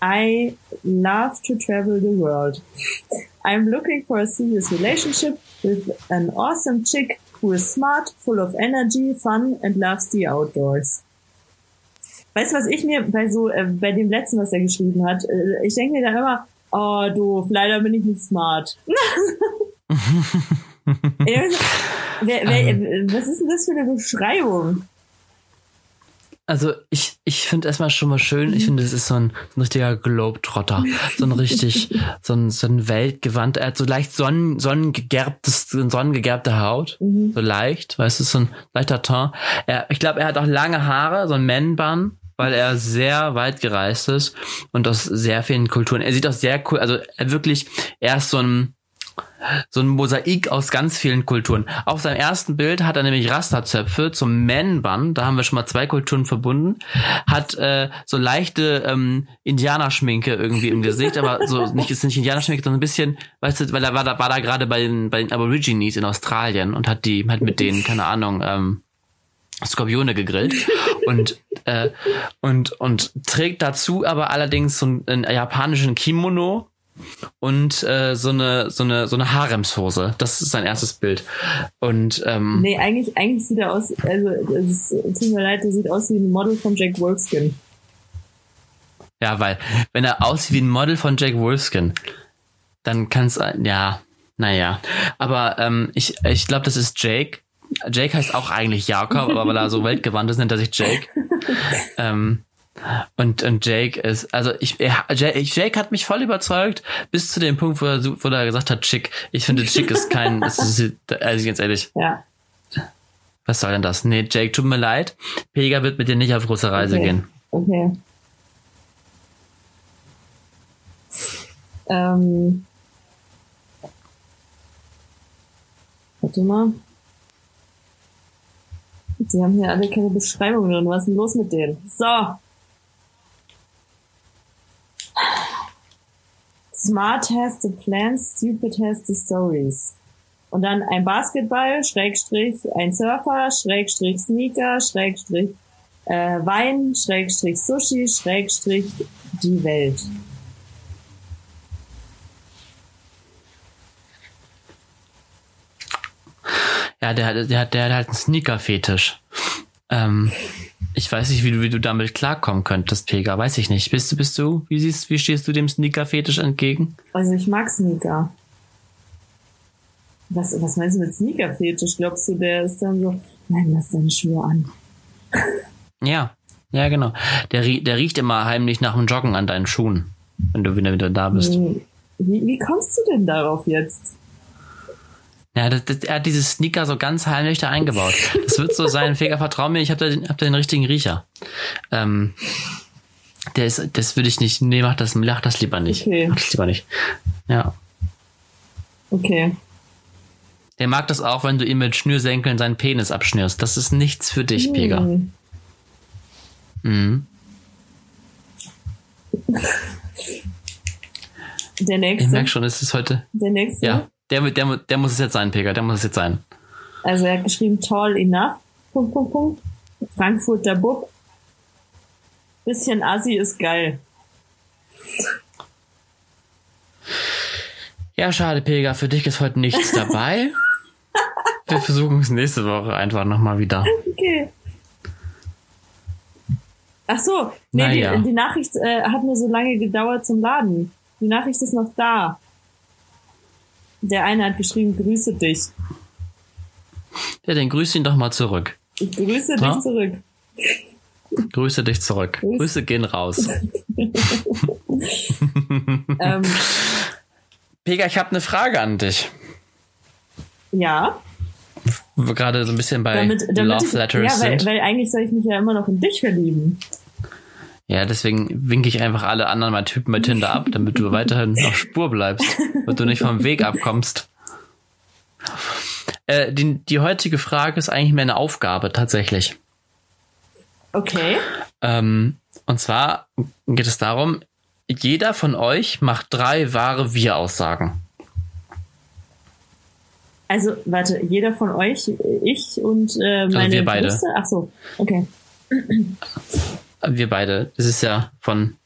I love to travel the world. I'm looking for a serious relationship with an awesome chick who is smart, full of energy, fun and loves the outdoors. Weißt du, was ich mir bei so, äh, bei dem letzten, was er geschrieben hat, äh, ich denke mir dann immer, oh doof, leider bin ich nicht smart. wer, wer, ähm. was ist denn das für eine Beschreibung? Also ich, ich finde erstmal schon mal schön, ich finde, es ist so ein, ein richtiger Globetrotter. So ein richtig, so ein, so ein Weltgewand. Er hat so leicht sonnen, sonnengegerbtes, sonnengegerbte Haut. Mhm. So leicht, weißt du, so ein leichter Ton. Er, ich glaube, er hat auch lange Haare, so ein Man-Bun weil er sehr weit gereist ist und aus sehr vielen Kulturen. Er sieht auch sehr cool, also er wirklich, er ist so ein, so ein Mosaik aus ganz vielen Kulturen. Auf seinem ersten Bild hat er nämlich Rasterzöpfe zum Man-Bun, da haben wir schon mal zwei Kulturen verbunden, hat äh, so leichte ähm, Indianerschminke irgendwie im Gesicht, aber so nicht ist nicht Indianerschminke, sondern ein bisschen, weißt du, weil er war da, war da gerade bei den, bei den Aborigines in Australien und hat die, hat mit denen, keine Ahnung, ähm, Skorpione gegrillt und äh, und und trägt dazu aber allerdings so einen, einen japanischen Kimono und äh, so eine so eine so eine Haremshose. Das ist sein erstes Bild. Und ähm, nee, eigentlich eigentlich sieht er aus. Also es tut mir leid, der sieht aus wie ein Model von Jack Wolfskin. Ja, weil wenn er aussieht wie ein Model von Jack Wolfskin, dann kann es ja, naja. Aber ähm, ich ich glaube, das ist Jake. Jake heißt auch eigentlich Jakob, aber weil er so weltgewandt ist, nennt er sich Jake. ähm, und, und Jake ist, also ich, Jake, Jake hat mich voll überzeugt, bis zu dem Punkt, wo er, wo er gesagt hat, Chick. Ich finde, Chick ist kein, ist, also ganz ehrlich. Ja. Was soll denn das? Nee, Jake, tut mir leid. Pega wird mit dir nicht auf große Reise okay. gehen. Okay. Ähm. Warte mal. Die haben hier alle keine Beschreibung drin. Was ist denn los mit denen? So. Smart has the plans, stupid has the stories. Und dann ein Basketball, Schrägstrich, ein Surfer, Schrägstrich Sneaker, Schrägstrich äh, Wein, Schrägstrich Sushi, Schrägstrich die Welt. Ja, der, der, der hat halt einen Sneaker-Fetisch. Ähm, ich weiß nicht, wie du, wie du damit klarkommen könntest, Pega. Weiß ich nicht. Bist du, bist du, wie siehst, wie stehst du dem Sneaker-Fetisch entgegen? Also ich mag Sneaker. Was, was meinst du mit Sneaker-Fetisch? Glaubst du, der ist dann so, nein, lass deine Schuhe an. ja, ja, genau. Der, der riecht immer heimlich nach dem Joggen an deinen Schuhen, wenn du wieder, wieder da bist. Wie, wie kommst du denn darauf jetzt? Ja, das, das, er hat diese Sneaker so ganz heimlich da eingebaut. Das wird so sein, Feger, vertrau mir, ich habe da, den, hab da den richtigen Riecher. Ähm, der ist, das würde ich nicht, nee, mach das, mach das lieber nicht. Okay. Mach das lieber nicht. Ja. Okay. Der mag das auch, wenn du ihm mit Schnürsenkeln seinen Penis abschnürst. Das ist nichts für dich, Pega. Hm. Mhm. Der Ich nächste. merke schon, es ist heute. Der nächste. Ja, der, der, der muss es jetzt sein, Pega. Der muss es jetzt sein. Also er hat geschrieben tall enough. Punkt, Punkt, Punkt. Frankfurter Bub. Bisschen Assi ist geil. Ja, schade, Pega. Für dich ist heute nichts dabei. Wir versuchen es nächste Woche einfach nochmal wieder. Okay. Ach so, nee, Naja. die, die Nachricht äh, hat mir so lange gedauert zum Laden. Die Nachricht ist noch da. Der eine hat geschrieben, grüße dich. Ja, dann grüß ihn doch mal zurück. Ich grüße Ja? dich zurück. Grüße dich zurück. Grüß- Grüße gehen raus. ähm, Pega, ich habe eine Frage an dich. ja, gerade so ein bisschen bei damit, damit Love ich, Letters ja, weil, sind. weil eigentlich soll ich mich ja immer noch in dich verlieben. Ja, deswegen winke ich einfach alle anderen mal Typen bei Tinder ab, damit du weiterhin auf Spur bleibst und du nicht vom Weg abkommst. Äh, die, die heutige Frage ist eigentlich mehr eine Aufgabe tatsächlich. Okay. Ähm, und zwar geht es darum, jeder von euch macht drei wahre Wir-Aussagen. Also, warte, jeder von euch, ich und äh, meine wir beide. Brüste? Ach so, okay. Wir beide. Das ist ja von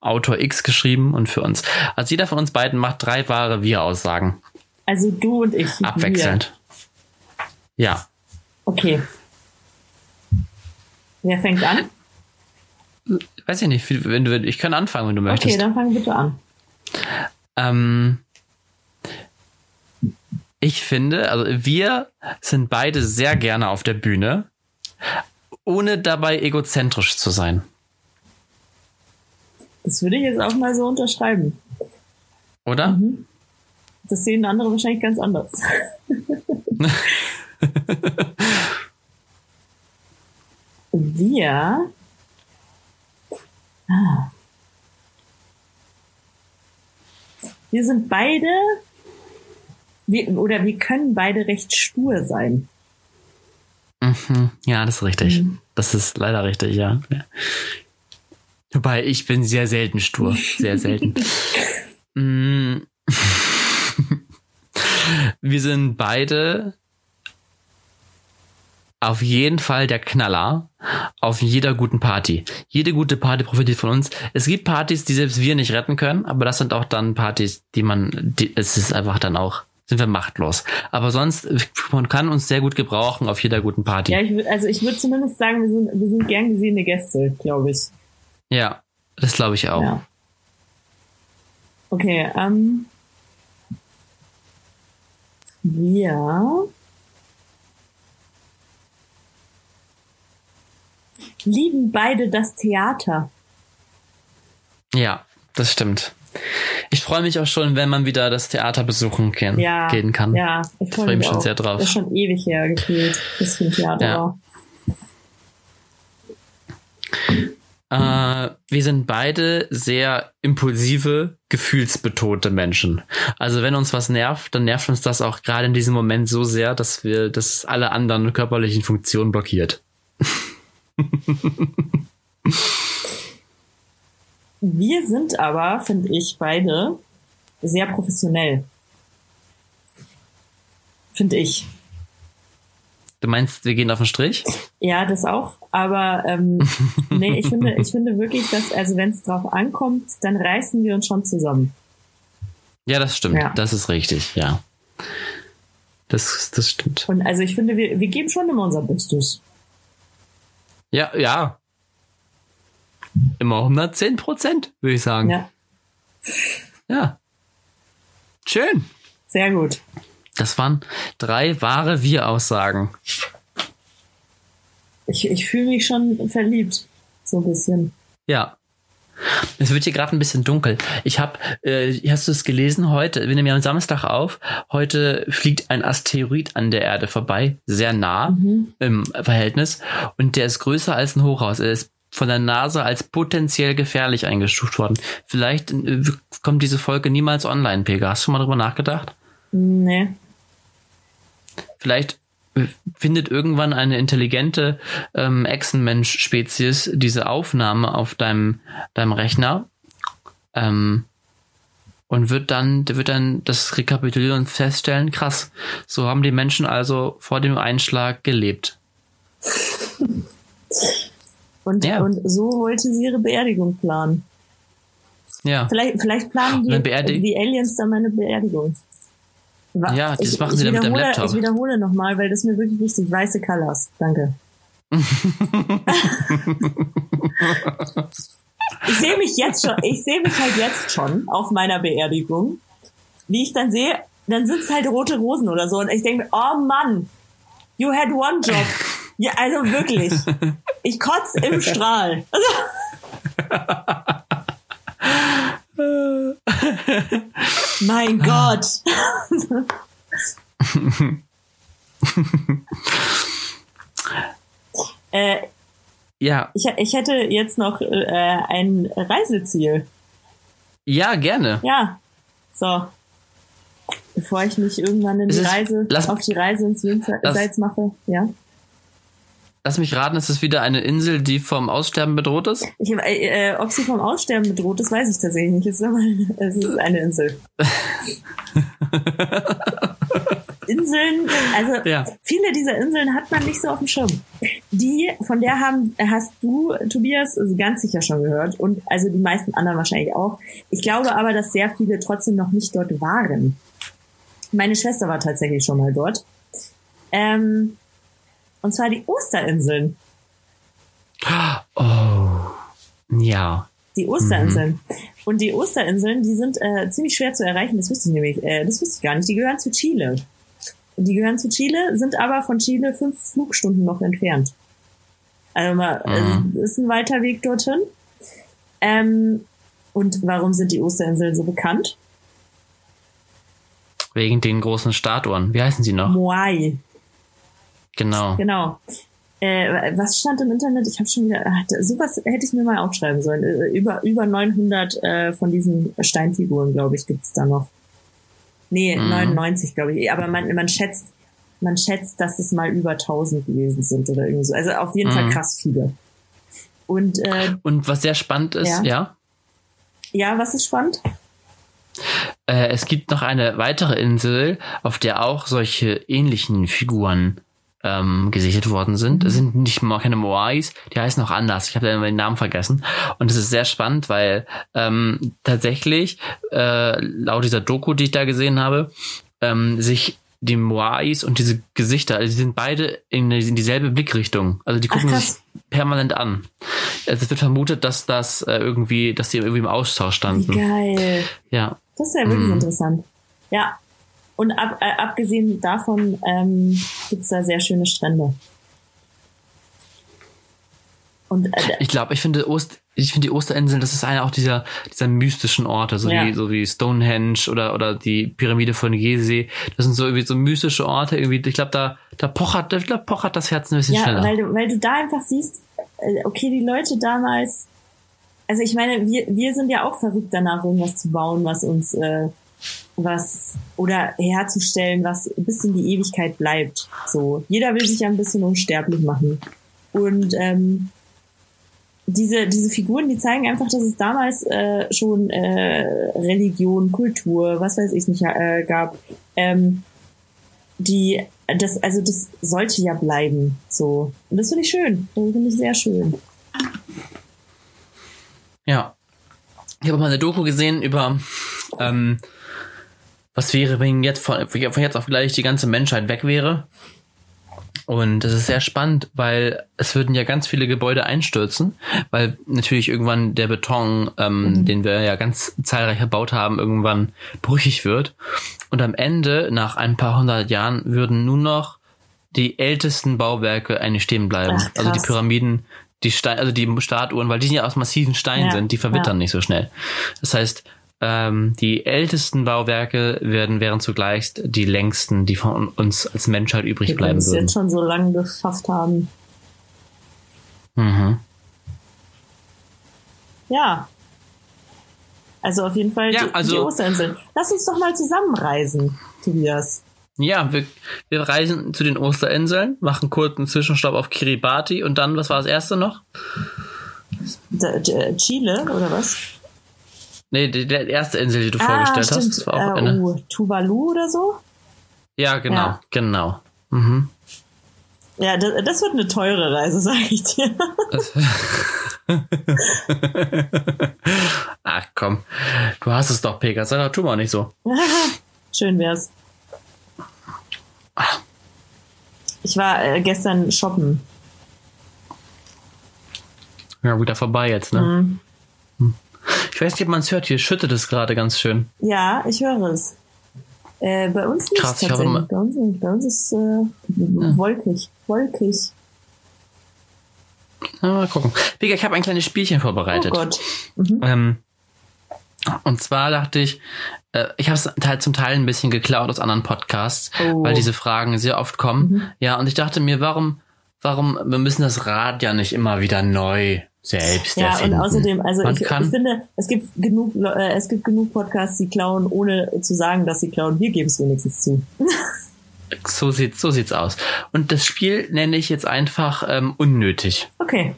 Autor X geschrieben und für uns. Also jeder von uns beiden macht drei wahre Wir-Aussagen. Also du und ich. Abwechselnd. Ja. Wir. Okay. Wer fängt an? Weiß ich nicht, wenn du, ich kann anfangen, wenn du Okay, möchtest. dann fang bitte an. Ähm, ich finde, also wir sind beide sehr gerne auf der Bühne, ohne dabei egozentrisch zu sein. Das würde ich jetzt auch mal so unterschreiben. Oder? Mhm. Das sehen andere wahrscheinlich ganz anders. Wir. Ah. Wir sind beide, wir, oder wir können beide recht stur sein. Mhm. Ja, das ist richtig. Mhm. Das ist leider richtig, ja. Ja. Wobei, ich bin sehr selten stur. Sehr selten. Mm. Wir sind beide auf jeden Fall der Knaller auf jeder guten Party. Jede gute Party profitiert von uns. Es gibt Partys, die selbst wir nicht retten können, aber das sind auch dann Partys, die man, die, es ist einfach dann auch, sind wir machtlos. Aber sonst, man kann uns sehr gut gebrauchen auf jeder guten Party. Ja, ich würd, also ich würde zumindest sagen, wir sind, wir sind gern gesehene Gäste, glaube ich. Ja, das glaube ich auch. Ja. Okay, ähm. Wir lieben beide das Theater. Ja, das stimmt. Ich freue mich auch schon, wenn man wieder das Theater besuchen kann, Ja, gehen kann. Ja, ich Freue freue mich schon sehr drauf. Das ist schon ewig her gefühlt, ich im Theater Ja. war. Äh, wir sind beide sehr impulsive, gefühlsbetonte Menschen. Also wenn uns was nervt, dann nervt uns das auch gerade in diesem Moment so sehr, dass wir, dass alle anderen körperlichen Funktionen blockiert. Wir sind aber, finde ich, beide sehr professionell. Finde ich. Du meinst, wir gehen auf den Strich? Ja, das auch. Aber ähm, nee, ich finde, ich finde wirklich, dass, also wenn es drauf ankommt, dann reißen wir uns schon zusammen. Ja, das stimmt. Ja. Das ist richtig, ja. Das, das stimmt. Und also ich finde, wir, wir geben schon immer unser Bestes. Ja, ja. Immer 110 Prozent, würde ich sagen. Ja, ja. Schön. sehr gut. Das waren drei wahre Wir-Aussagen. Ich, ich fühle mich schon verliebt. So ein bisschen. Ja. Es wird hier gerade ein bisschen dunkel. Ich habe, äh, hast du es gelesen heute? Wir nehmen ja am Samstag auf. Heute fliegt ein Asteroid an der Erde vorbei, sehr nah mhm. im Verhältnis. Und der ist größer als ein Hochhaus. Er ist von der NASA als potenziell gefährlich eingestuft worden. Vielleicht äh, kommt diese Folge niemals online, Pega. Hast du mal drüber nachgedacht? Nee. Vielleicht findet irgendwann eine intelligente ähm, Echsenmensch-Spezies diese Aufnahme auf deinem, deinem Rechner ähm, und wird dann, wird dann das rekapitulieren und feststellen, krass, so haben die Menschen also vor dem Einschlag gelebt. Und, ja. und so wollte sie ihre Beerdigung planen. Ja. Vielleicht, vielleicht planen die, die Aliens dann meine Beerdigung. Ja, das ich, machen sie dann mit dem Laptop. Ich wiederhole nochmal, weil das ist mir wirklich wichtig. Weiße Colors. Danke. ich sehe mich jetzt schon, ich sehe mich halt jetzt schon auf meiner Beerdigung. Wie ich dann sehe, dann sind es halt rote Rosen oder so. Und ich denke, oh Mann, you had one job. Ja, also wirklich. Ich kotze im Strahl. mein Gott. äh, ja. Ich, ich hätte jetzt noch äh, ein Reiseziel. Ja, gerne. Ja. So. Bevor ich mich irgendwann in die ist, Reise, lass, auf die Reise ins Jenseits mache. Ja. Lass mich raten, ist es wieder eine Insel, die vom Aussterben bedroht ist? Ich, äh, äh, ob sie vom Aussterben bedroht ist, weiß ich tatsächlich nicht. Es ist, aber, es ist eine Insel. Inseln, also ja. viele dieser Inseln hat man nicht so auf dem Schirm. Die, von der haben, hast du, Tobias, ganz sicher schon gehört und also die meisten anderen wahrscheinlich auch. Ich glaube aber, dass sehr viele trotzdem noch nicht dort waren. Meine Schwester war tatsächlich schon mal dort. Ähm, und zwar die Osterinseln. Oh, ja. Die Osterinseln. Mhm. Und die Osterinseln, die sind äh, ziemlich schwer zu erreichen. Das wusste ich nämlich, äh, das wusste ich gar nicht. Die gehören zu Chile. Die gehören zu Chile, sind aber von Chile fünf Flugstunden noch entfernt. Also mal, mhm. ist ein weiter Weg dorthin. Ähm, und warum sind die Osterinseln so bekannt? Wegen den großen Statuen. Wie heißen sie noch? Moai. Genau. Genau. Äh, was stand im Internet? Ich habe schon wieder, ach, sowas hätte ich mir mal aufschreiben sollen. Äh, über, über 900 äh, von diesen Steinfiguren, glaube ich, gibt's da noch. Nee, mhm. 99, glaube ich. Aber man, man schätzt, man schätzt, dass es mal über 1000 gewesen sind oder irgendwie so. Also auf jeden mhm. Fall krass viele. Und, äh, Und was sehr spannend ist, ja. Ja, ja was ist spannend? Äh, es gibt noch eine weitere Insel, auf der auch solche ähnlichen Figuren ähm, gesichert worden sind. Es sind nicht mal keine Moais, die heißen auch anders. Ich habe den Namen vergessen. Und es ist sehr spannend, weil ähm, tatsächlich, äh, laut dieser Doku, die ich da gesehen habe, ähm, sich die Moais und diese Gesichter, also die sind beide in, in dieselbe Blickrichtung. Also die gucken Ach, sich permanent an. Also es wird vermutet, dass das äh, irgendwie, dass die irgendwie im Austausch standen. Wie geil. Ja. Das ist ja wirklich mm. interessant. Ja, und ab, äh, abgesehen davon ähm, gibt da sehr schöne Strände. Und, äh, ich glaube, ich finde Ost, ich finde die Osterinseln, das ist einer auch dieser, dieser mystischen Orte, so, ja. wie, so wie Stonehenge oder, oder die Pyramide von Gizeh. Das sind so irgendwie so mystische Orte, irgendwie, ich glaube, da, da pochert, ich glaub, pochert das Herz ein bisschen ja, schneller. Weil du, weil du da einfach siehst, äh, okay, die Leute damals, also ich meine, wir, wir sind ja auch verrückt danach, irgendwas zu bauen, was uns, äh, was oder herzustellen, was bis in die Ewigkeit bleibt. So, jeder will sich ja ein bisschen unsterblich machen. Und ähm, diese, diese Figuren, die zeigen einfach, dass es damals äh, schon äh, Religion, Kultur, was weiß ich nicht, äh, gab. Ähm, die, das, also das sollte ja bleiben. So. Und das finde ich schön. Das finde ich sehr schön. Ja. Ich habe mal eine Doku gesehen über ähm, was wäre, wenn jetzt von, von jetzt auf gleich die ganze Menschheit weg wäre? Und das ist sehr spannend, weil es würden ja ganz viele Gebäude einstürzen, weil natürlich irgendwann der Beton, ähm, mhm. den wir ja ganz zahlreich erbaut haben, irgendwann brüchig wird. Und am Ende, nach ein paar hundert Jahren, würden nur noch die ältesten Bauwerke eigentlich stehen bleiben. Ach, also die Pyramiden, die Stein, also die Statuen, weil die ja aus massiven Steinen Ja, sind, die verwittern ja. nicht so schnell. Das heißt, ähm, die ältesten Bauwerke werden wären zugleich die längsten, die von uns als Menschheit übrig Wir bleiben es würden. jetzt schon so lange geschafft haben. Mhm. Ja. Also auf jeden Fall Ja, die, also- die Osterinseln. Lass uns doch mal zusammenreisen, Tobias. Ja, wir, wir reisen zu den Osterinseln, machen kurz einen Zwischenstopp auf Kiribati und dann, was war das erste noch? D Chile oder was? Nee, die, die erste Insel, die du vorgestellt hast. Das war auch äh, eine. oh, Tuvalu oder so? Ja, genau, Ja. genau. Mhm. Ja, das, das wird eine teure Reise, sag ich dir. Ach komm, du hast es doch, Pegas. Doch, tu mal nicht so. Schön wär's. Ich war äh, gestern shoppen. Ja, wieder vorbei jetzt, ne? Mhm. Ich weiß nicht, ob man es hört, hier schüttet es gerade ganz schön. Ja, ich höre es. Äh, bei uns nicht Krass, tatsächlich. bei uns nicht. Bei uns ist äh, wolkig. Wolkig. Na, mal gucken. Pega, ich habe ein kleines Spielchen Oh vorbereitet. Gott. Ähm, und zwar dachte ich, äh, ich habe es zum Teil ein bisschen geklaut aus anderen Podcasts, Oh. weil diese Fragen sehr oft kommen. Ja, und ich dachte mir, warum, warum, wir müssen das Rad ja nicht immer wieder neu selbst Ja, erfinden. und außerdem, also ich, ich finde, es gibt genug, äh, es gibt genug Podcasts, die klauen, ohne zu sagen, dass sie klauen. Wir geben es wenigstens zu. so sieht so sieht's aus. Und das Spiel nenne ich jetzt einfach ähm, unnötig. Okay.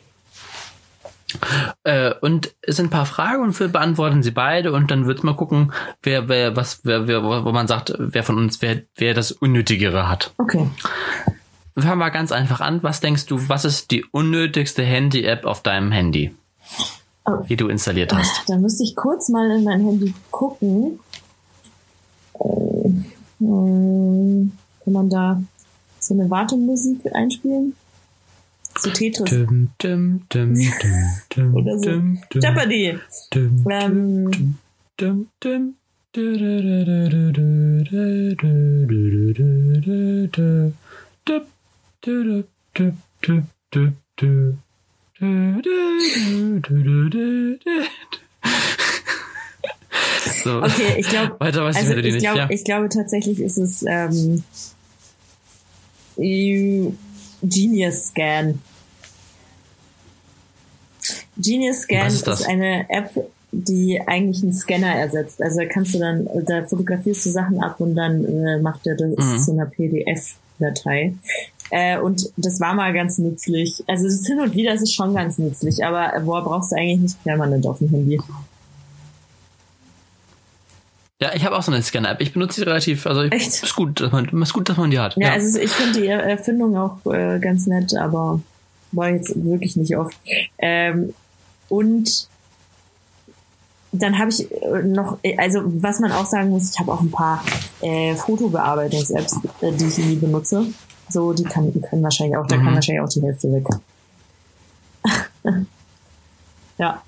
Äh, und es sind ein paar Fragen und wir beantworten sie beide und dann wird's mal gucken, wer, wer, was, wer, wer, wo man sagt, wer von uns, wer, wer das Unnötigere hat. Okay. Wir fangen mal ganz einfach an. Was denkst du, was ist die unnötigste Handy-App auf deinem Handy, Oh. die du installiert hast? Da müsste ich kurz mal in mein Handy gucken. Äh, hm, kann man da so eine Wartemusik einspielen? So Tetris Dum, dum, dum, oder so. Jeopardy. Ähm, So. okay, ich glaube, Weiter weiß also ich ich, nicht. glaub, ja. ich glaube tatsächlich ist es ähm, Genius Scan. Genius Scan ist, ist eine App, die eigentlich einen Scanner ersetzt. Also da kannst du dann, da fotografierst du Sachen ab und dann äh, macht er das Mhm. zu einer PDF-Datei. Äh, und das war mal ganz nützlich. Also ist hin und wieder ist es schon ganz nützlich, aber äh, boah, brauchst du eigentlich nicht permanent auf dem Handy. Ja, ich habe auch so eine Scanner-App. Ich benutze sie relativ, also ich, Echt? ist gut, dass man, ist gut, dass man die hat. Ja, also ich finde die Erfindung auch äh, ganz nett, aber war jetzt wirklich nicht oft. Ähm, und dann habe ich äh, noch, äh, also was man auch sagen muss, ich habe auch ein paar äh, Fotobearbeitungs-Apps, äh, die ich nie benutze. So, die kann, die können wahrscheinlich auch, da kann Mhm. wahrscheinlich auch die Hälfte weg. ja.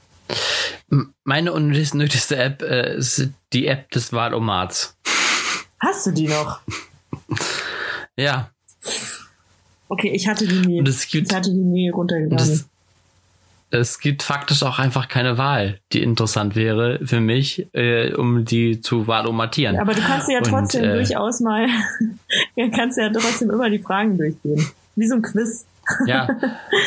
Meine unnötigste App äh, ist die App des Wahlomats. Hast du die noch? Ja, Okay, ich hatte die nie. Ich hatte die nie runtergeladen. Es, gibt faktisch auch einfach keine Wahl, die interessant wäre für mich, äh, um die zu wahlomatieren. Aber du kannst ja Und, trotzdem äh, durchaus mal, ja, kannst ja trotzdem immer die Fragen durchgehen. Wie so ein Quiz. Ja,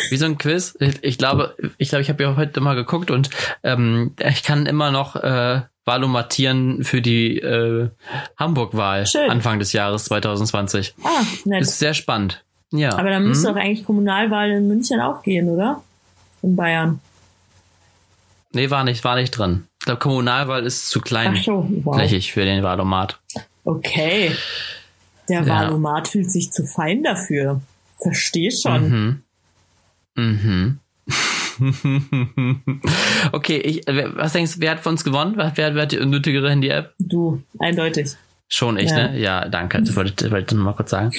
wie so ein Quiz. Ich glaube, ich glaube, ich habe ja heute mal geguckt und ähm, ich kann immer noch äh, Wahlomatieren für die äh, Hamburg-Wahl. Anfang des Jahres 2020. Ah, nett. Ist sehr spannend. Ja. Aber dann müsste Hm? doch eigentlich Kommunalwahl in München auch gehen, oder? In Bayern. Nee, war nicht, war nicht drin. Ich glaube, Kommunalwahl ist zu klein Ach so, wow. flächig für den Wahlomat. Okay. Der Ja. Wahlomat fühlt sich zu fein dafür. Versteh schon. Mhm. Mhm. okay, ich, äh, was denkst du, wer hat von uns gewonnen? Wer, wer hat die unnötigere Handy-App? Du, eindeutig. Schon ich, Ja. ne? Ja, danke. Das wollte, wollte ich nur mal kurz sagen.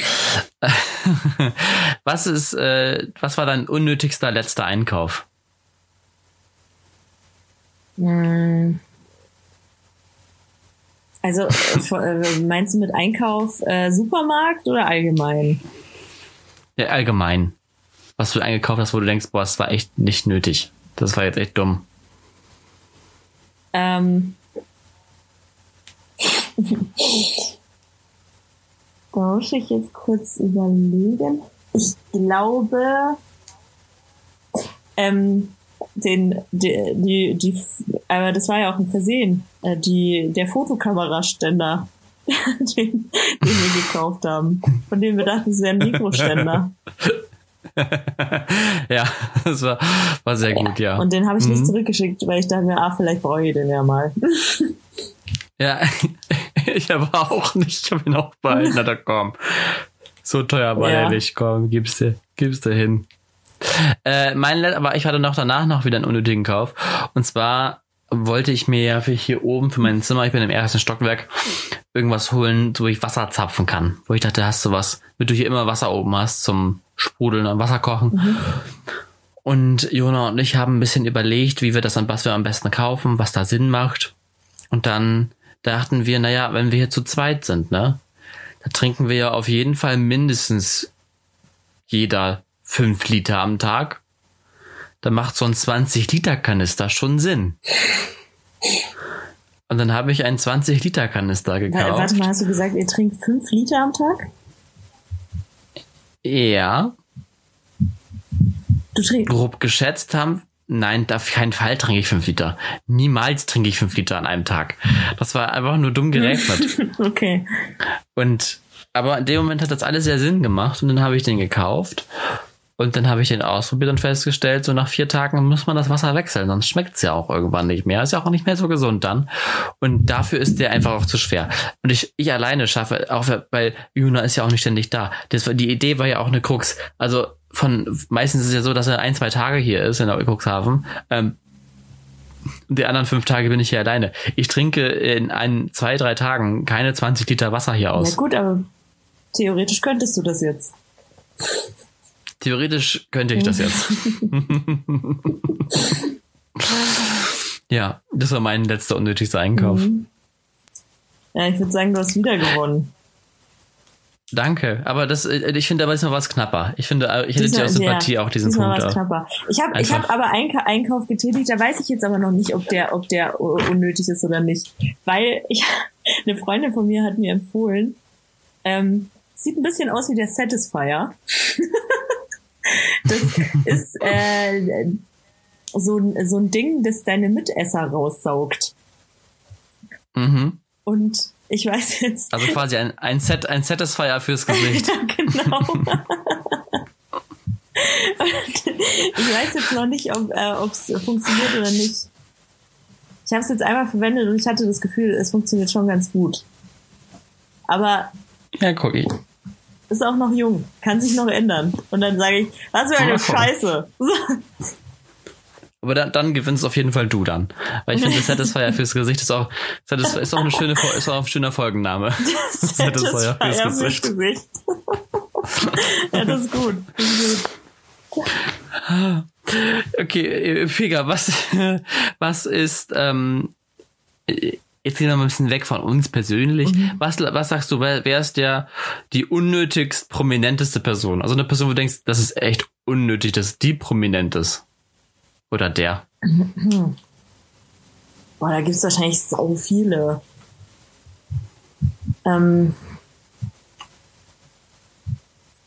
was ist, äh, was war dein unnötigster letzter Einkauf? Hm. Also, äh, äh, meinst du mit Einkauf äh, Supermarkt oder allgemein? Ja, allgemein. was du eingekauft hast, wo du denkst, boah, das war echt nicht nötig. Das war jetzt echt dumm. Ähm. Da muss ich jetzt kurz überlegen. Ich glaube, ähm, den, die, die, die, aber das war ja auch ein Versehen, äh, die, der Fotokameraständer, den, den wir gekauft haben, von dem wir dachten, es wäre ein Mikroständer. ja, das war, war sehr gut, ja. Und den habe ich mhm. nicht zurückgeschickt, weil ich dachte mir, ah, vielleicht brauche ich den ja mal. ja, ich aber auch nicht. Ich habe ihn auch behalten. Na, komm. So teuer war ja. er nicht. Komm, gib's dir, gib's dir hin. Äh, mein, aber ich hatte noch danach noch wieder einen unnötigen Kauf. Und zwar wollte ich mir ja für hier oben für mein Zimmer, ich bin im ersten Stockwerk, irgendwas holen, wo ich Wasser zapfen kann. Wo ich dachte, hast du was, damit du hier immer Wasser oben hast zum Sprudeln und Wasser kochen. Mhm. Und Jona und ich haben ein bisschen überlegt, wie wir das, was wir am besten kaufen, was da Sinn macht. Und dann dachten wir, naja, wenn wir hier zu zweit sind, ne, da trinken wir ja auf jeden Fall mindestens jeder fünf Liter am Tag. Da macht so ein 20 Liter Kanister schon Sinn. Und dann habe ich einen 20 Liter Kanister gekauft. Warte mal, hast du gesagt, ihr trinkt fünf Liter am Tag? Ja. Du trinkst. Grob geschätzt haben, nein, auf keinen Fall trinke ich fünf Liter. Niemals trinke ich fünf Liter an einem Tag. Das war einfach nur dumm gerechnet. okay. Und, aber in dem Moment hat das alles sehr Sinn gemacht und dann habe ich den gekauft. Und dann habe ich den ausprobiert und festgestellt, so nach vier Tagen muss man das Wasser wechseln, sonst schmeckt es ja auch irgendwann nicht mehr. Ist ja auch nicht mehr so gesund dann. Und dafür ist der einfach auch zu schwer. Und ich, ich alleine schaffe, auch weil Juna ist ja auch nicht ständig da. Das, die Idee war ja auch eine Krux. Also von meistens ist es ja so, dass er ein, zwei Tage hier ist in der Cuxhaven. Ähm, die anderen fünf Tage bin ich hier alleine. Ich trinke in ein, zwei, drei Tagen keine 20 Liter Wasser hier aus. Ja gut, aber theoretisch könntest du das jetzt. Theoretisch könnte ich das jetzt. ja, das war mein letzter unnötigster Einkauf. Mhm. Ja, ich würde sagen, du hast wieder gewonnen. Danke, aber das, äh, ich finde aber ist noch was knapper. Ich finde, äh, ich hätte dir aus Sympathie ja, auch diesen Punkt. Was knapper. Ich habe, ich habe aber einen Einkauf getätigt. Da weiß ich jetzt aber noch nicht, ob der, ob der unnötig ist oder nicht, weil ich eine Freundin von mir hat mir empfohlen. Ähm, sieht ein bisschen aus wie der Satisfier. das ist äh, so, so ein Ding, das deine Mitesser raussaugt. Mhm. Und ich weiß jetzt. Also quasi ein, ein Set, ein Satisfier fürs Gesicht. ja, genau. ich weiß jetzt noch nicht, ob es äh, funktioniert oder nicht. Ich habe es jetzt einmal verwendet und ich hatte das Gefühl, es funktioniert schon ganz gut. Aber. Ja, guck ich. Ist auch noch jung, kann sich noch ändern. Und dann sage ich, was für eine Scheiße. Aber dann, dann gewinnst auf jeden Fall du dann. Weil ich finde, Satisfier fürs Gesicht ist auch, Satisfier ist auch eine schöne, ist auch ein schöner Folgenname. Satisfier fürs Gesicht. Fürs Gesicht. ja, das ist gut. Das ist gut. Okay, Figa, was, was ist, ähm, jetzt gehen wir mal ein bisschen weg von uns persönlich. Mhm. Was, was sagst du, wer, wer ist der, die unnötigst prominenteste Person? Also eine Person, wo du denkst, das ist echt unnötig, dass die prominent ist. Oder der? Boah, da gibt es wahrscheinlich so viele. Ähm,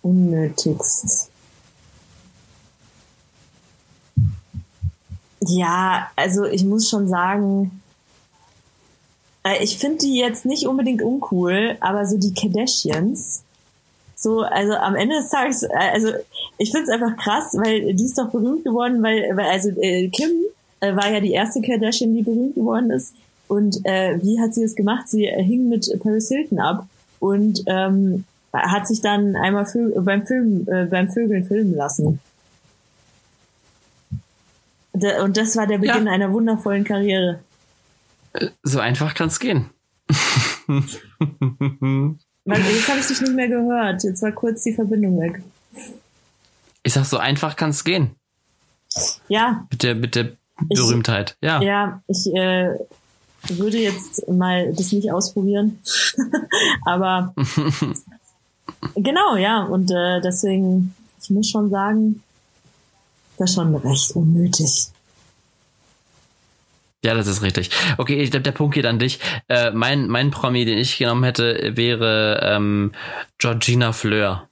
unnötigst. Ja, also ich muss schon sagen, äh, ich finde die jetzt nicht unbedingt uncool, aber so die Kardashians, so, also am Ende des Tages, äh, also ich finde es einfach krass, weil die ist doch berühmt geworden, weil, weil also äh, Kim äh, war ja die erste Kardashian, die berühmt geworden ist. Und äh, wie hat sie das gemacht? Sie äh, hing mit Paris Hilton ab und ähm, hat sich dann einmal Vö beim Film, äh, beim Vögeln filmen lassen. Und das war der Beginn ja. einer wundervollen Karriere. Äh, so einfach kann es gehen. Weil jetzt habe ich dich nicht mehr gehört. Jetzt war kurz die Verbindung weg. Ich sag, so einfach kann es gehen. Ja. Mit der, mit der Berühmtheit. Ich, ja. Ja, ich äh, würde jetzt mal das nicht ausprobieren. Aber genau, ja. Und äh, deswegen, ich muss schon sagen, Das ist schon recht unnötig. Ja, das ist richtig. Okay, ich glaube, der Punkt geht an dich. Äh, mein, mein Promi, den ich genommen hätte, wäre ähm, Georgina Fleur.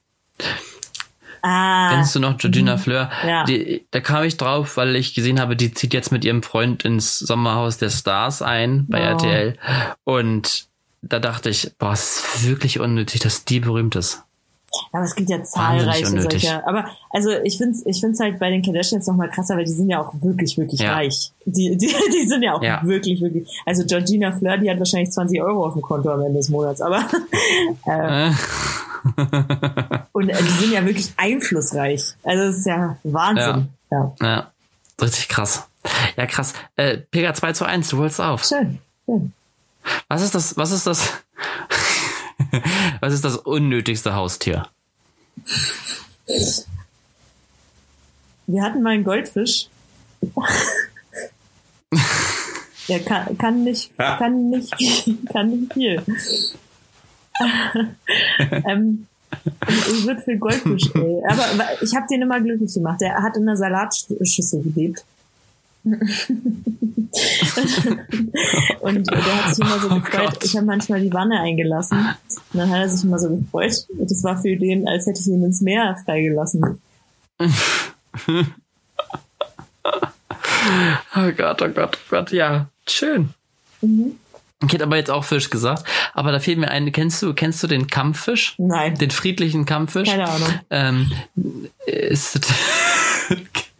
Ah, Kennst du noch Georgina mhm. Fleur? Ja. Die, da kam ich drauf, weil ich gesehen habe, die zieht jetzt mit ihrem Freund ins Sommerhaus der Stars ein bei oh. RTL. Und da dachte ich, boah, es ist wirklich unnötig, dass die berühmt ist. Aber es gibt ja zahlreiche solcher. Aber also ich finde es ich find's halt bei den Kardashians noch mal krasser, weil die sind ja auch wirklich, wirklich ja. reich. Die, die, die sind ja auch ja. wirklich, wirklich. Also Georgina Fleur, die hat wahrscheinlich 20 Euro auf dem Konto am Ende des Monats, aber äh, und äh, die sind ja wirklich einflussreich. Also das ist ja Wahnsinn. Ja. ja. ja. Richtig krass. Ja, krass. Äh, Pega 2 zu 1, du holst auf. Schön. Schön. Was ist das, was ist das? Was ist das unnötigste Haustier? Wir hatten mal einen Goldfisch. Der kann, kann nicht, kann nicht, kann nicht viel. ähm, ich würde für Goldfisch, ey. Aber ich habe den immer glücklich gemacht. Der hat in einer Salatschüssel gelebt. Und der hat sich immer so oh gefreut. Gott. Ich habe manchmal die Wanne eingelassen. Und dann hat er sich immer so gefreut. Und das war für den, als hätte ich ihn ins Meer freigelassen. oh Gott, oh Gott, oh Gott, ja. Schön. Mhm. Ich hätte aber jetzt auch Fisch gesagt. Aber da fehlt mir ein, kennst du, kennst du den Kampffisch? Nein. Den friedlichen Kampffisch? Keine Ahnung. Ähm, ist,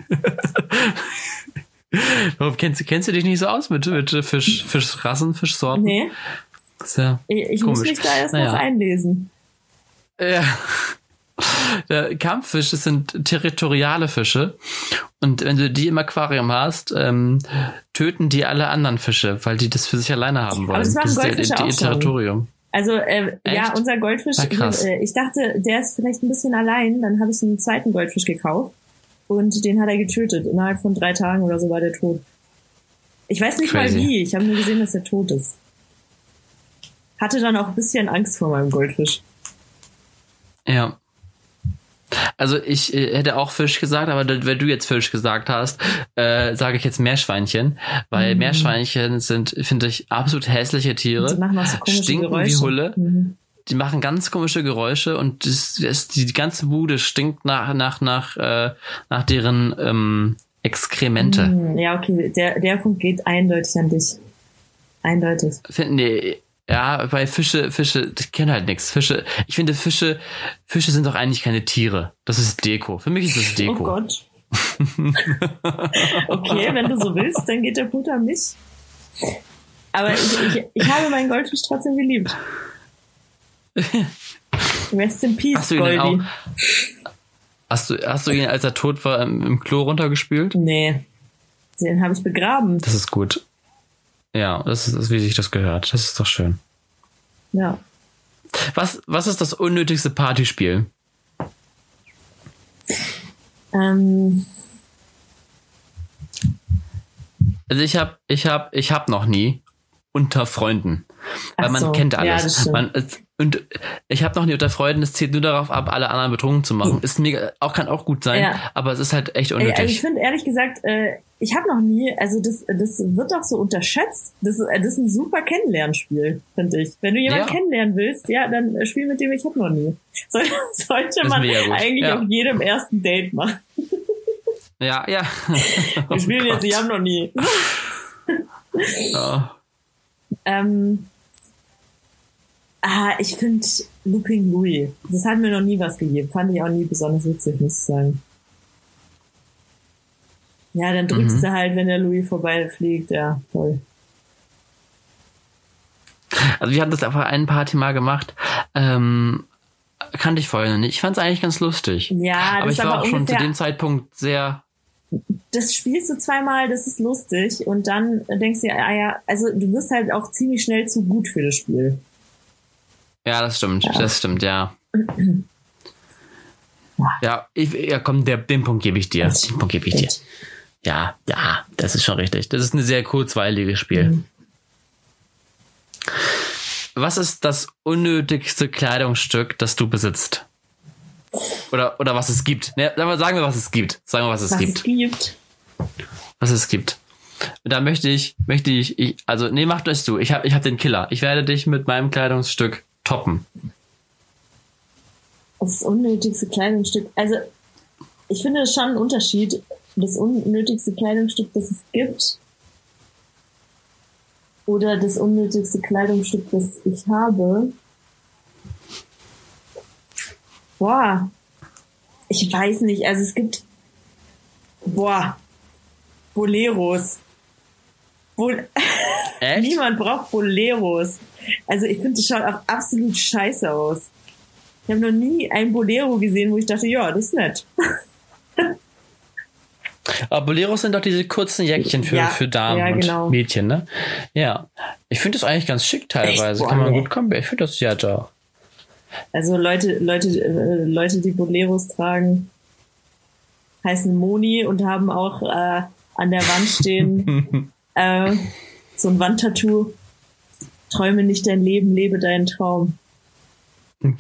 Warum kennst, du, kennst du dich nicht so aus mit, mit Fisch, Fischrassen, Fischsorten? Nee. Ja ich, ich muss mich da erst naja. noch einlesen. Ja. Der Kampffische sind territoriale Fische. Und wenn du die im Aquarium hast, ähm, töten die alle anderen Fische, weil die das für sich alleine haben wollen. Aber das, das ist ihr, ihr Territorium. Also äh, ja, unser Goldfisch, äh, ich dachte, der ist vielleicht ein bisschen allein, dann habe ich einen zweiten Goldfisch gekauft und den hat er getötet. Innerhalb von drei Tagen oder so war der tot. Ich weiß nicht Crazy. mal wie, ich habe nur gesehen, dass er tot ist. Hatte dann auch ein bisschen Angst vor meinem Goldfisch. Ja. Also ich äh, hätte auch Fisch gesagt, aber wenn du jetzt Fisch gesagt hast, äh, sage ich jetzt Meerschweinchen, weil mhm. Meerschweinchen sind, finde ich, absolut hässliche Tiere. So stinken Geräusche. wie Hulle. Mhm die machen ganz komische Geräusche und das, das, die ganze Bude stinkt nach, nach, nach, äh, nach deren ähm, Exkremente. Mm, ja, okay, der, der Punkt geht eindeutig an dich. Eindeutig. Finden die, ja, bei Fische, Fische, ich kenne halt nichts. Fische, ich finde Fische, Fische sind doch eigentlich keine Tiere. Das ist Deko. Für mich ist das Deko. Oh Gott. okay, wenn du so willst, dann geht der Punkt an mich. Aber ich, ich, ich habe meinen Goldfisch trotzdem geliebt. Rest in Peace, hast du Goldie. Auch, hast, du, hast du ihn, als er tot war, im Klo runtergespült? Nee. Den habe ich begraben. Das ist gut. Ja, das ist, wie sich das gehört. Das ist doch schön. Ja. Was, was ist das unnötigste Partyspiel? Ähm. Also ich habe ich hab, ich hab noch nie unter Freunden. Weil man so, kennt alles. Ja, man, und ich habe noch nie unter Freunden, es zählt nur darauf ab, alle anderen betrunken zu machen. Ist mega, auch kann auch gut sein, ja. aber es ist halt echt unnötig. also ich finde ehrlich gesagt, äh, ich habe noch nie, also das, das wird doch so unterschätzt. Das, äh, das ist ein super Kennenlernspiel, finde ich. Wenn du jemanden ja. kennenlernen willst, ja, dann spiel mit dem, ich habe noch nie. Soll, sollte man eigentlich ja. auf jedem ersten Date machen. Ja, ja. Wir spielen oh jetzt, ich habe noch nie. oh. ähm, Ah, ich finde Looping Louis. Das hat mir noch nie was gegeben. Fand ich auch nie besonders witzig, muss ich sagen. Ja, dann drückst mhm. du halt, wenn der Louis vorbeifliegt. Ja, toll. Also wir haben das auf einer Party mal gemacht. Ähm, kannte ich vorher noch nicht. Ich fand es eigentlich ganz lustig. Ja, das aber ich war aber auch schon zu dem Zeitpunkt sehr. Das spielst du zweimal, das ist lustig und dann denkst du, ah ja, also du wirst halt auch ziemlich schnell zu gut für das Spiel. Ja, das stimmt. Ja. Das stimmt, ja. Ja, ich, ja komm, der, den Punkt gebe ich dir. Den Punkt gebe ich dir. Ja, ja, das ist schon richtig. Das ist ein sehr kurzweiliges Spiel. Mhm. Was ist das unnötigste Kleidungsstück, das du besitzt? Oder, oder was es gibt. Ne, sagen wir, was es gibt. Sagen wir, was es was gibt. Es gibt. Was es gibt. Da möchte ich, möchte ich, ich also, nee, mach das du. Ich hab, ich hab den Killer. Ich werde dich mit meinem Kleidungsstück toppen. Das unnötigste Kleidungsstück. Also, ich finde es schon ein Unterschied. Das unnötigste Kleidungsstück, das es gibt. Oder das unnötigste Kleidungsstück, das ich habe. Boah. Ich weiß nicht. Also es gibt. Boah. Boleros. Bol Echt? Niemand braucht Boleros. Also ich finde, das schaut auch absolut scheiße aus. Ich habe noch nie ein Bolero gesehen, wo ich dachte, ja, das ist nett. Aber Boleros sind doch diese kurzen Jäckchen für, Ja, für Damen ja, genau. und Mädchen, ne? Ja. Ich finde das eigentlich ganz schick teilweise. Boah, Kann man gut kommen. Ich finde das ja da. Also Leute, Leute, äh, Leute, die Boleros tragen, heißen Moni und haben auch äh, an der Wand stehen äh, so ein Wandtattoo. Träume nicht dein Leben, lebe deinen Traum.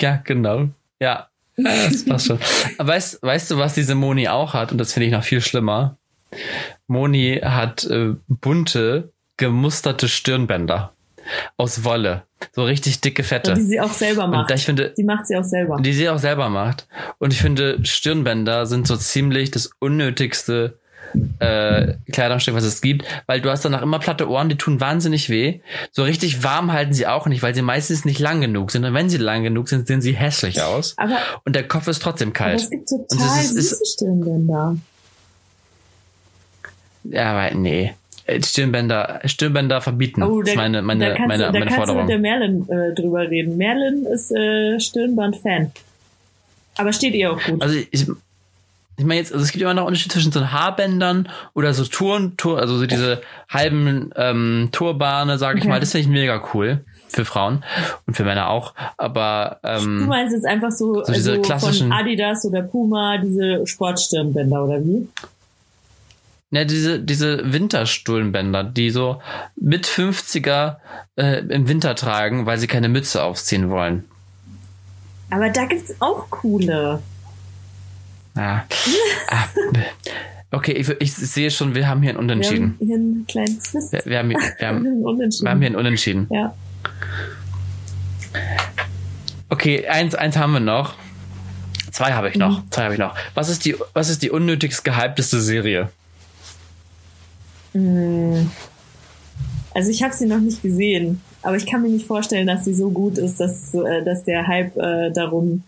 Ja, genau. Ja. Ja, Das passt schon. Weißt, weißt du, was diese Moni auch hat? Und das finde ich noch viel schlimmer. Moni hat äh, bunte, gemusterte Stirnbänder. Aus Wolle. So richtig dicke, fette. Die sie auch selber Und macht. da ich finde, Die macht sie auch selber. die sie auch selber macht. Und ich finde, Stirnbänder sind so ziemlich das unnötigste äh, Kleidungsstück, was es gibt, weil du hast danach immer platte Ohren, die tun wahnsinnig weh. So richtig warm halten sie auch nicht, weil sie meistens nicht lang genug sind. Und wenn sie lang genug sind, sehen sie hässlich aus. Aber, Und der Kopf ist trotzdem aber kalt. es gibt Und total es ist- ist- süße Stirnbänder. Ja, aber nee. Stirnbänder, Stirnbänder verbieten. Oh, das ist meine, meine, da kannst, meine, du, da meine kannst du Forderung. mit der Merlin äh, drüber reden. Merlin ist äh, Stirnband-Fan. Aber steht ihr auch gut. Also ich, ich meine jetzt, also es gibt immer noch Unterschied zwischen so Haarbändern oder so Touren, Tour, also so diese halben ähm, Turbane, sage ich Okay. mal. Das finde ich mega cool für Frauen und für Männer auch. Aber du ähm, meinst jetzt einfach so, so diese also klassischen- von Adidas oder Puma, diese Sportstirnbänder oder wie? ne, diese diese Winterstuhlenbänder, die so mit 50er äh, im Winter tragen, weil sie keine Mütze aufziehen wollen. Aber da gibt's auch coole. Ja. ah, okay, ich, ich sehe schon, wir haben hier ein Wir Unentschieden. haben hier einen kleinen Zwist. Wir, wir, haben, hier- wir, haben, einen Unentschieden. wir haben hier ein Unentschieden. ja. Okay, eins, eins haben wir noch. Zwei habe ich noch. Mhm. Zwei habe ich noch. Was ist die, was ist die unnötigst gehypteste Serie? Mm. Also ich habe sie noch nicht gesehen, aber ich kann mir nicht vorstellen, dass sie so gut ist, dass, äh, dass der Hype äh, darum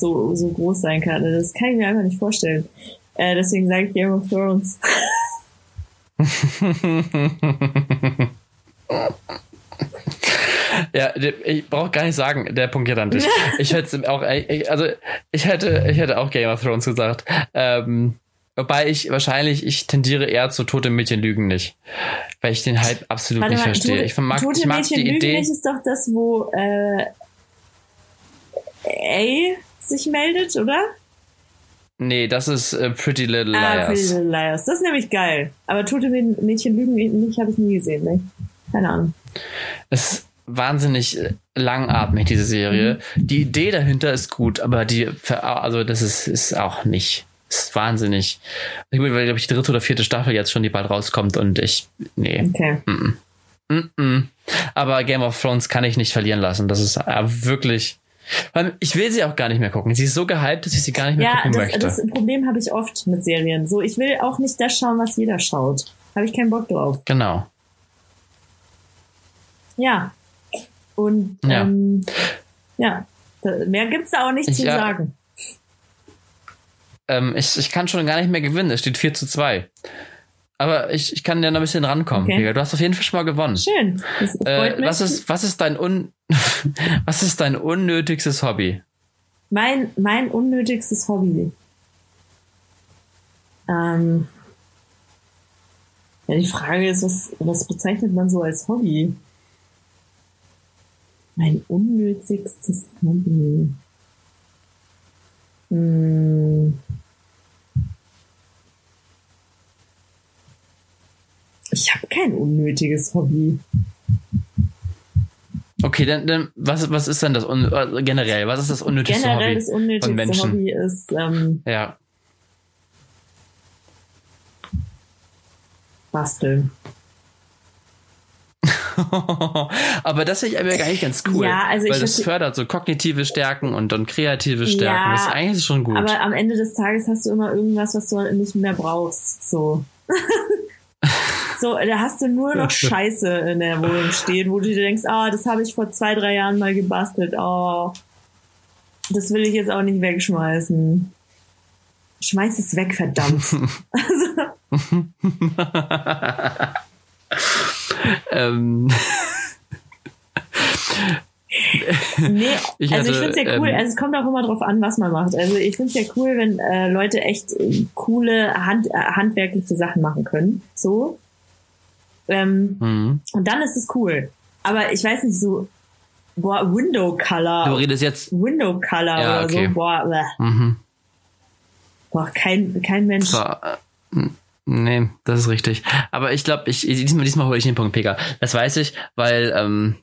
so, so groß sein kann. Das kann ich mir einfach nicht vorstellen. Äh, deswegen sage ich Game of Thrones. Ja, ich brauche gar nicht sagen, der Punkt geht an dich. Ich hätte auch, also ich hätte, ich hätte auch Game of Thrones gesagt. Ähm, wobei ich wahrscheinlich, ich tendiere eher zu tote Mädchen lügen nicht, weil ich den Hype absolut nicht verstehe. Tote, ich mag, Tote ich mag Mädchen die lügen Idee. nicht ist doch das, wo äh, A sich meldet, oder? Nee, das ist äh, Pretty Little Ah, Pretty Liars. Little Liars. Das ist nämlich geil. Aber Tote Mädchen lügen nicht, habe ich nie gesehen. Ne? Keine Ahnung. Es ist wahnsinnig äh, langatmig, diese Serie. Mhm. Die Idee dahinter ist gut, aber die, also das ist, ist auch nicht. Ist wahnsinnig. Ich glaube, glaube ich, die dritte oder vierte Staffel jetzt schon, die bald rauskommt und ich, nee. Okay. Mm-mm. Aber Game of Thrones kann ich nicht verlieren lassen. Das ist äh, wirklich. Ich will sie auch gar nicht mehr gucken. Sie ist so gehypt, dass ich sie gar nicht mehr Ja, gucken das, möchte. das Problem habe ich oft mit Serien. So, ich will auch nicht das schauen, was jeder schaut. Habe ich keinen Bock drauf. genau. Ja. Und Ja. ähm, ja, da, mehr gibt's da auch nicht Ich, zu sagen. Ähm, ich, ich kann schon gar nicht mehr gewinnen. Es steht 4 zu 2. Aber ich, ich kann ja noch ein bisschen rankommen. Okay. Du hast auf jeden Fall schon mal gewonnen. Schön. Äh, was ist, was ist dein un, was ist dein unnötigstes Hobby? Mein, mein unnötigstes Hobby. Ähm, ja, die Frage ist, was, was bezeichnet man so als Hobby? Mein unnötigstes Hobby. Hm. Ich habe kein unnötiges Hobby. Okay, dann, dann was, was ist denn das äh, generell? Was ist das unnötigste Generell Hobby das von unnötigste Menschen? Hobby ist ähm, Ja. Basteln. aber das finde ich aber gar nicht ganz cool. Ja, also ich weil das fördert so kognitive Stärken und, und kreative Stärken. Ja, das ist eigentlich schon gut. Aber am Ende des Tages hast du immer irgendwas, was du nicht mehr brauchst. So. so, da hast du nur noch Scheiße in der Wohnung stehen, wo du dir denkst, ah, das habe ich vor zwei, drei Jahren mal gebastelt. Oh, das will ich jetzt auch nicht wegschmeißen. Schmeiß es weg, verdammt. ähm, Nee, Ich also ich hatte, finde es ja cool. ähm, also es kommt auch immer drauf an, was man macht. Also ich finde es ja cool, wenn äh, Leute echt äh, coole Hand, äh, handwerkliche Sachen machen können. So. Ähm, mhm. und dann ist es cool. Aber ich weiß nicht, so, boah, Window Color. Du redest jetzt. Window Color Ja, oder okay. so, boah, bleh. Mhm. boah, kein, kein Mensch. So, äh, nee, das ist richtig. Aber ich glaube, ich, diesmal, diesmal hole ich den Punkt Pega. Das weiß ich, weil ähm,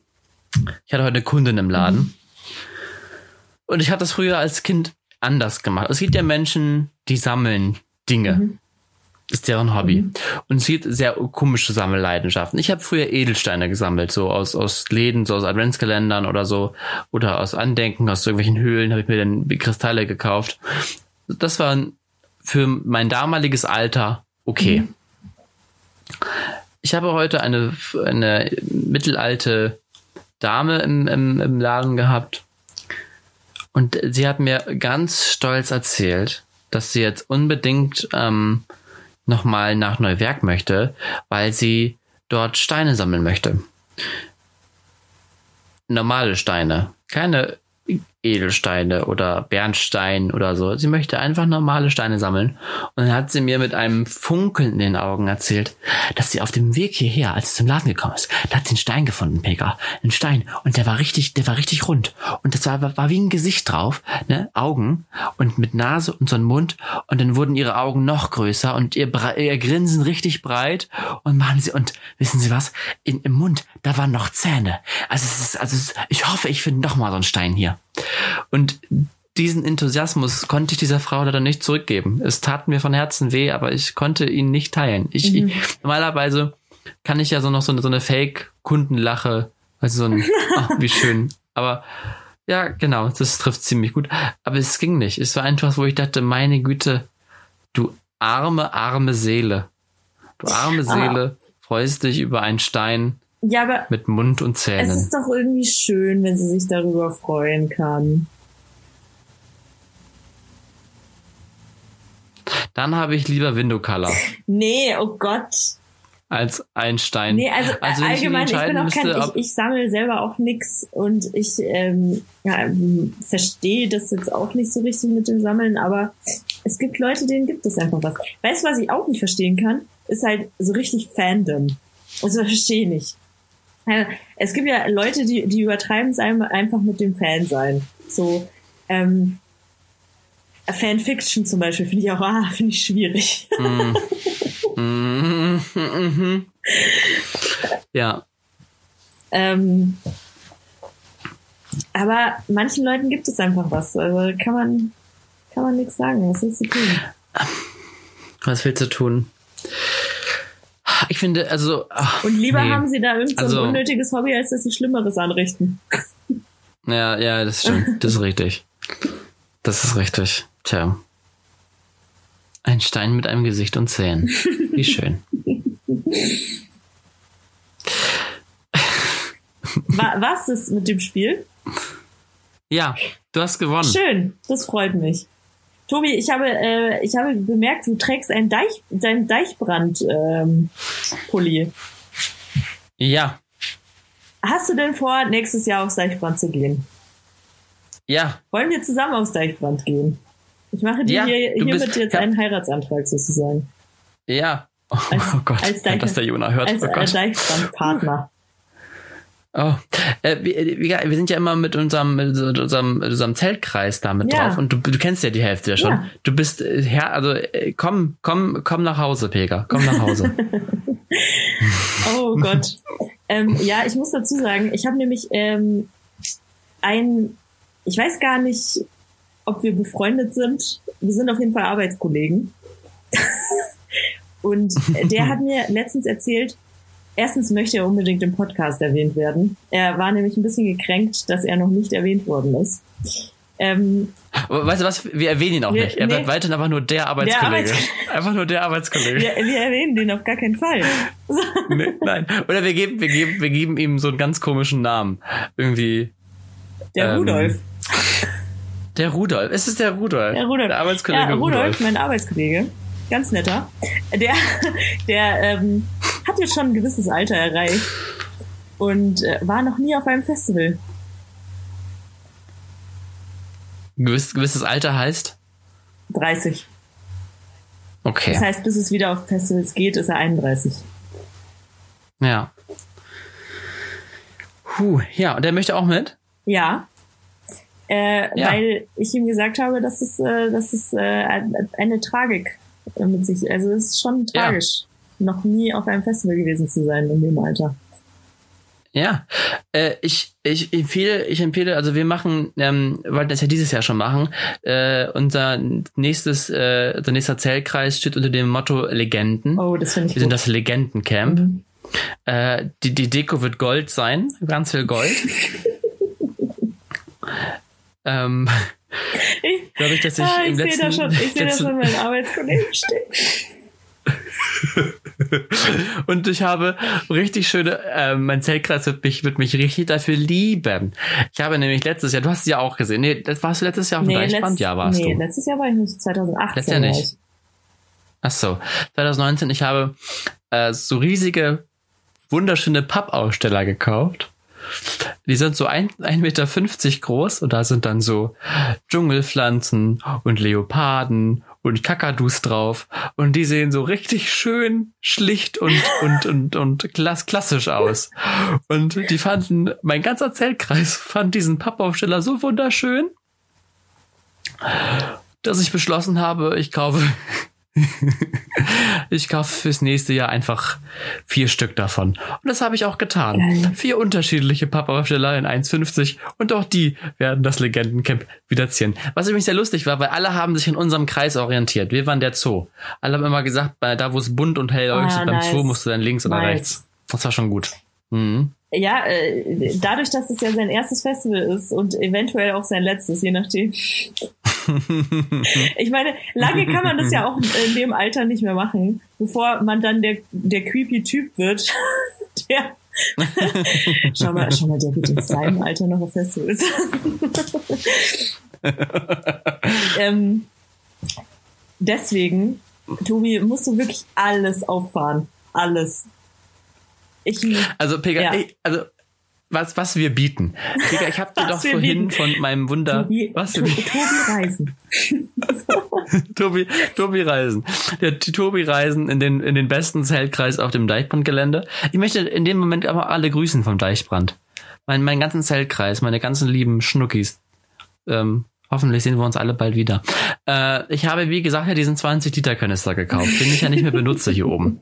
ich hatte heute eine Kundin im Laden. Mhm. Und ich habe das früher als Kind anders gemacht. Es gibt ja Menschen, die sammeln Dinge. Mhm. Ist deren Hobby. Und es gibt sehr komische Sammelleidenschaften. Ich habe früher Edelsteine gesammelt, so aus, aus Läden, so aus Adventskalendern oder so. Oder aus Andenken, aus irgendwelchen Höhlen habe ich mir dann Kristalle gekauft. Das war für mein damaliges Alter okay. Mhm. Ich habe heute eine, eine mittelalte Dame im, im, im Laden gehabt. Und sie hat mir ganz stolz erzählt, dass sie jetzt unbedingt ähm, nochmal nach Neuwerk möchte, weil sie dort Steine sammeln möchte. Normale Steine, keine Edelsteine oder Bernstein oder so. Sie möchte einfach normale Steine sammeln. Und dann hat sie mir mit einem Funkeln in den Augen erzählt, dass sie auf dem Weg hierher, als sie zum Laden gekommen ist, da hat sie einen Stein gefunden, Pega. Einen Stein. Und der war richtig, der war richtig rund. Und das war, war wie ein Gesicht drauf, ne? Augen und mit Nase und so ein Mund. Und dann wurden ihre Augen noch größer und ihr, ihr Grinsen richtig breit. Und machen sie, und wissen Sie was? In, Im Mund, da waren noch Zähne. Also es ist, also es, ich hoffe, ich finde noch mal so einen Stein hier. Und diesen Enthusiasmus konnte ich dieser Frau leider nicht zurückgeben. Es tat mir von Herzen weh, aber ich konnte ihn nicht teilen. Ich, ich normalerweise kann ich ja so noch so eine, so eine Fake-Kundenlache, also so ein, ach, wie schön. Aber ja, genau, das trifft ziemlich gut. Aber es ging nicht. Es war einfach, wo ich dachte, meine Güte, du arme, arme Seele. Du arme Seele, freust dich über einen Stein Ja, aber mit Mund und es Zähnen. ist doch irgendwie schön, wenn sie sich darüber freuen kann. Dann habe ich lieber Window Color Nee, oh Gott. als ein Stein. Nee, also, Also wenn ich allgemein, ich, bin auch kein, müsste, ich, ob- ich sammle selber auch nix und ich ähm, ja, verstehe das jetzt auch nicht so richtig mit dem Sammeln, aber es gibt Leute, denen gibt es einfach was. Weißt du, was ich auch nicht verstehen kann? Ist halt so richtig Fandom. Also verstehe ich nicht. Es gibt ja Leute, die, die übertreiben es einfach mit dem Fan-Sein. So, ähm, Fanfiction zum Beispiel finde ich auch, ah, finde ich schwierig. Mhm, mhm. Ja, Ähm, aber manchen Leuten gibt es einfach was. Also kann man, kann man nichts sagen. Was willst du tun? was willst du tun? Ich finde, also. ach, Und lieber nee. haben sie da irgend so ein Also- unnötiges Hobby, als dass sie Schlimmeres anrichten. Ja, ja, das stimmt. Das ist richtig. Das ist richtig. Tja. Ein Stein mit einem Gesicht und Zähnen. Wie schön. Wa was ist mit dem Spiel? Ja, du hast gewonnen. Schön, das freut mich. Tobi, ich habe, äh, ich habe bemerkt, du trägst einen Deich, deinen Deichbrand-Pulli. Ja, Hast du denn vor, nächstes Jahr aufs Deichbrand zu gehen? ja. Wollen wir zusammen aufs Deichbrand gehen? Ich mache dir Ja, hier, hiermit jetzt einen Heiratsantrag sozusagen. Ja. Oh, Als- oh Gott, als wenn Deich- das der Jona hört. Als oh. Deichbrandpartner. Oh. Äh, wir, wir, wir sind ja immer mit unserem, mit unserem, mit unserem Zeltkreis da mit Ja. drauf und du, du kennst ja die Hälfte ja schon. Ja. Du bist äh, Herr, also äh, komm, komm, komm nach Hause, Pega. Komm nach Hause. Oh Gott. ähm, ja, ich muss dazu sagen, ich habe nämlich ähm, ein, ich weiß gar nicht, ob wir befreundet sind. Wir sind auf jeden Fall Arbeitskollegen. Und der hat mir letztens erzählt, erstens möchte er unbedingt im Podcast erwähnt werden. Er war nämlich ein bisschen gekränkt, dass er noch nicht erwähnt worden ist. Ähm, weißt du was? Wir erwähnen ihn auch wir, nicht. Er nee, bleibt weiterhin einfach nur der Arbeitskollege. Der Arbeits einfach nur der Arbeitskollege. Wir, wir, erwähnen den auf gar keinen Fall. nee, nein. Oder wir geben, wir geben, wir geben ihm so einen ganz komischen Namen. Irgendwie. Der ähm, Rudolf. Der Rudolf. Es ist der Rudolf. Der Rudolf. Der Arbeitskollege ja, Rudolf, Rudolf, mein Arbeitskollege. Ganz netter. Der, der ähm, hat jetzt schon ein gewisses Alter erreicht und äh, war noch nie auf einem Festival. Gewiss, gewisses Alter heißt? 30. Okay. Das heißt, bis es wieder auf Festivals geht, ist er 31. Ja. Puh, ja, und der möchte auch mit? Ja. Äh, ja. Weil ich ihm gesagt habe, dass es, äh, dass es äh, eine Tragik mit sich, also es ist schon tragisch. Noch nie auf einem Festival gewesen zu sein in dem Alter. Ja, äh, ich, ich empfehle, ich empfehle, also wir machen, ähm, wollten das ja dieses Jahr schon machen, äh, unser nächstes, äh, unser nächster Zellkreis steht unter dem Motto Legenden. Oh, das finde ich Wir gut. sind das Legendencamp. Mhm. Äh, die, die Deko wird Gold sein, ganz viel Gold. ähm, ich, dass ich, ah, ich letzten, da schon, ich sehe da schon meinen Arbeitskollegen stehen. und ich habe richtig schöne, äh, mein Zeltkreis wird mich, wird mich richtig dafür lieben. Ich habe nämlich letztes Jahr, du hast es ja auch gesehen, nee, das warst du letztes Jahr auf dem nee, Deichbrand? Ja, warst nee, du. letztes Jahr war ich nicht, 2018 letztes Jahr nicht. Ach so, 2019, ich habe äh, so riesige, wunderschöne Pappaussteller gekauft. Die sind so 1,50 Meter groß und da sind dann so Dschungelpflanzen und Leoparden und Kakadus drauf. Und die sehen so richtig schön schlicht und und und und klass klassisch aus. Und die fanden mein ganzer Zeltkreis fand diesen Pappaufsteller so wunderschön, dass ich beschlossen habe, ich kaufe ich kaufe fürs nächste Jahr einfach vier Stück davon. Und das habe ich auch getan. Geil. Vier unterschiedliche Pappaufsteller in 1,50 und auch die werden das Legendencamp wieder ziehen. Was übrigens sehr lustig war, weil alle haben sich in unserem Kreis orientiert. Wir waren der Zoo. Alle haben immer gesagt, da wo es bunt und hell leuchtet, ah, beim nice. Zoo musst du dann links oder nice. rechts. Das war schon gut. Mhm. Ja, äh, dadurch, dass es ja sein erstes Festival ist und eventuell auch sein letztes, je nachdem. ich meine, lange kann man das ja auch in dem Alter nicht mehr machen, bevor man dann der, der creepy Typ wird, der schau mal, schau mal, der wird in seinem Alter noch auf Festivals. ähm, deswegen, Tobi, musst du wirklich alles auffahren. Alles. Ich, also, Pega, ja. ich, also was, was wir bieten. Digga, ich habe dir doch vorhin bieten. von meinem Wunder. Tobi, was to Tobi Reisen. Tobi, Tobi Reisen. Der die Tobi Reisen in den, in den besten Zeltkreis auf dem Deichbrandgelände. Ich möchte in dem Moment aber alle grüßen vom Deichbrand. Mein, meinen ganzen Zeltkreis, meine ganzen lieben Schnuckis. Ähm, Hoffentlich sehen wir uns alle bald wieder. Äh, ich habe, wie gesagt, ja diesen 20 Liter Kanister gekauft, den ich ja nicht mehr benutze hier oben.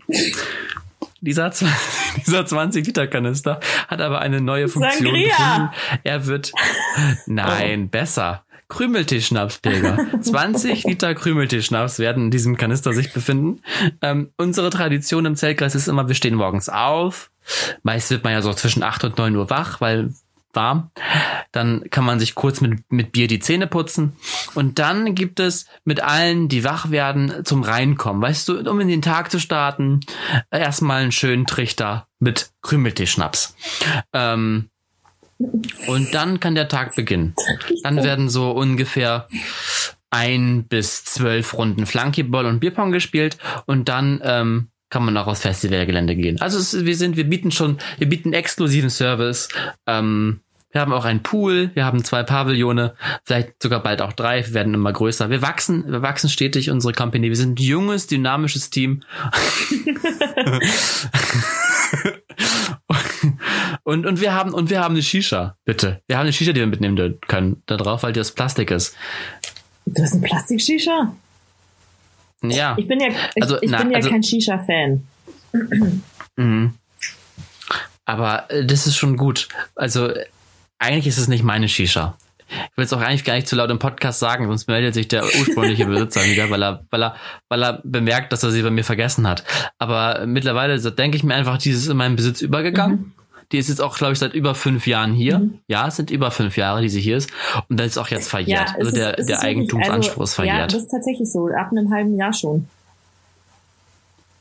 Dieser, dieser 20 Liter Kanister hat aber eine neue Funktion. Sangria. Er wird, nein, oh. besser. Krümeltee-Schnaps, Pilger. 20 Liter Krümeltee-Schnaps werden in diesem Kanister sich befinden. Ähm, unsere Tradition im Zeltkreis ist immer, wir stehen morgens auf. Meist wird man ja so zwischen 8 und 9 Uhr wach, weil warm. Dann kann man sich kurz mit, mit Bier die Zähne putzen. Und dann gibt es mit allen, die wach werden, zum Reinkommen. Weißt du, um in den Tag zu starten, erstmal einen schönen Trichter mit Krümeltee-Schnaps. Ähm, und dann kann der Tag beginnen. Dann werden so ungefähr ein bis zwölf Runden Flunkyball und Bierpong gespielt und dann ähm, kann man auch aufs Festivalgelände gehen. Also es, wir sind, wir bieten schon, wir bieten exklusiven Service. Ähm, wir haben auch einen Pool, wir haben zwei Pavillone, vielleicht sogar bald auch drei, wir werden immer größer. Wir wachsen, wir wachsen stetig unsere Company. Wir sind ein junges, dynamisches Team. und, und wir haben, und wir haben eine Shisha, bitte. Wir haben eine Shisha, die wir mitnehmen können, da drauf, weil das Plastik ist. Du hast ein Plastik-Shisha? Ja. Ich bin ja, ich, also, ich na, bin ja also, kein Shisha-Fan. Mhm. Aber äh, das ist schon gut. Also eigentlich ist es nicht meine Shisha. Ich will es auch eigentlich gar nicht zu laut im Podcast sagen, sonst meldet sich der ursprüngliche Besitzer wieder, weil er, weil er, weil er bemerkt, dass er sie bei mir vergessen hat. Aber mittlerweile denke ich mir einfach, dieses ist in meinen Besitz übergegangen. Mhm. Die ist jetzt auch, glaube ich, seit über fünf Jahren hier. Mhm. Ja, es sind über fünf Jahre, die sie hier ist. Und das ist auch jetzt verjährt. Ja, also der, ist, der Eigentumsanspruch also, ist verjährt. Ja, das ist tatsächlich so. Ab einem halben Jahr schon.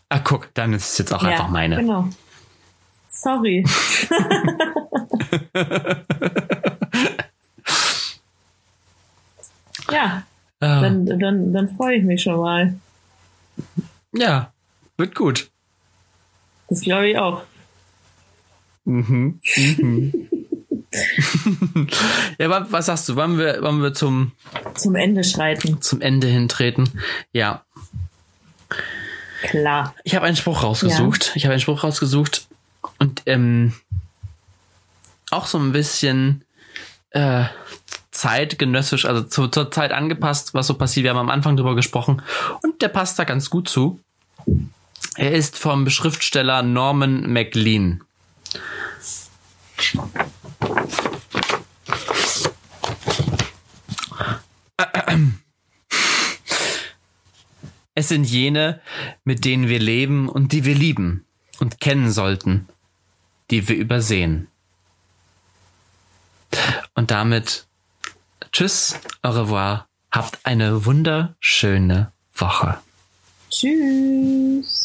Ah, guck, dann ist es jetzt auch ja, einfach meine. Genau. Sorry. ja. Ah. Dann, dann, dann freue ich mich schon mal. Ja, wird gut. Das glaube ich auch. Mhm. mhm. ja, was sagst du? Wollen wir, wollen wir zum, zum Ende schreiten? Zum Ende hintreten. Ja. Klar. Ich habe einen Spruch rausgesucht. Ja. Ich habe einen Spruch rausgesucht und ähm, auch so ein bisschen äh, zeitgenössisch, also zu, zur Zeit angepasst, was so passiert. Wir haben am Anfang drüber gesprochen und der passt da ganz gut zu. Er ist vom Schriftsteller Norman MacLean. Es sind jene, mit denen wir leben und die wir lieben und kennen sollten, die wir übersehen. Und damit tschüss, au revoir, habt eine wunderschöne Woche. Tschüss.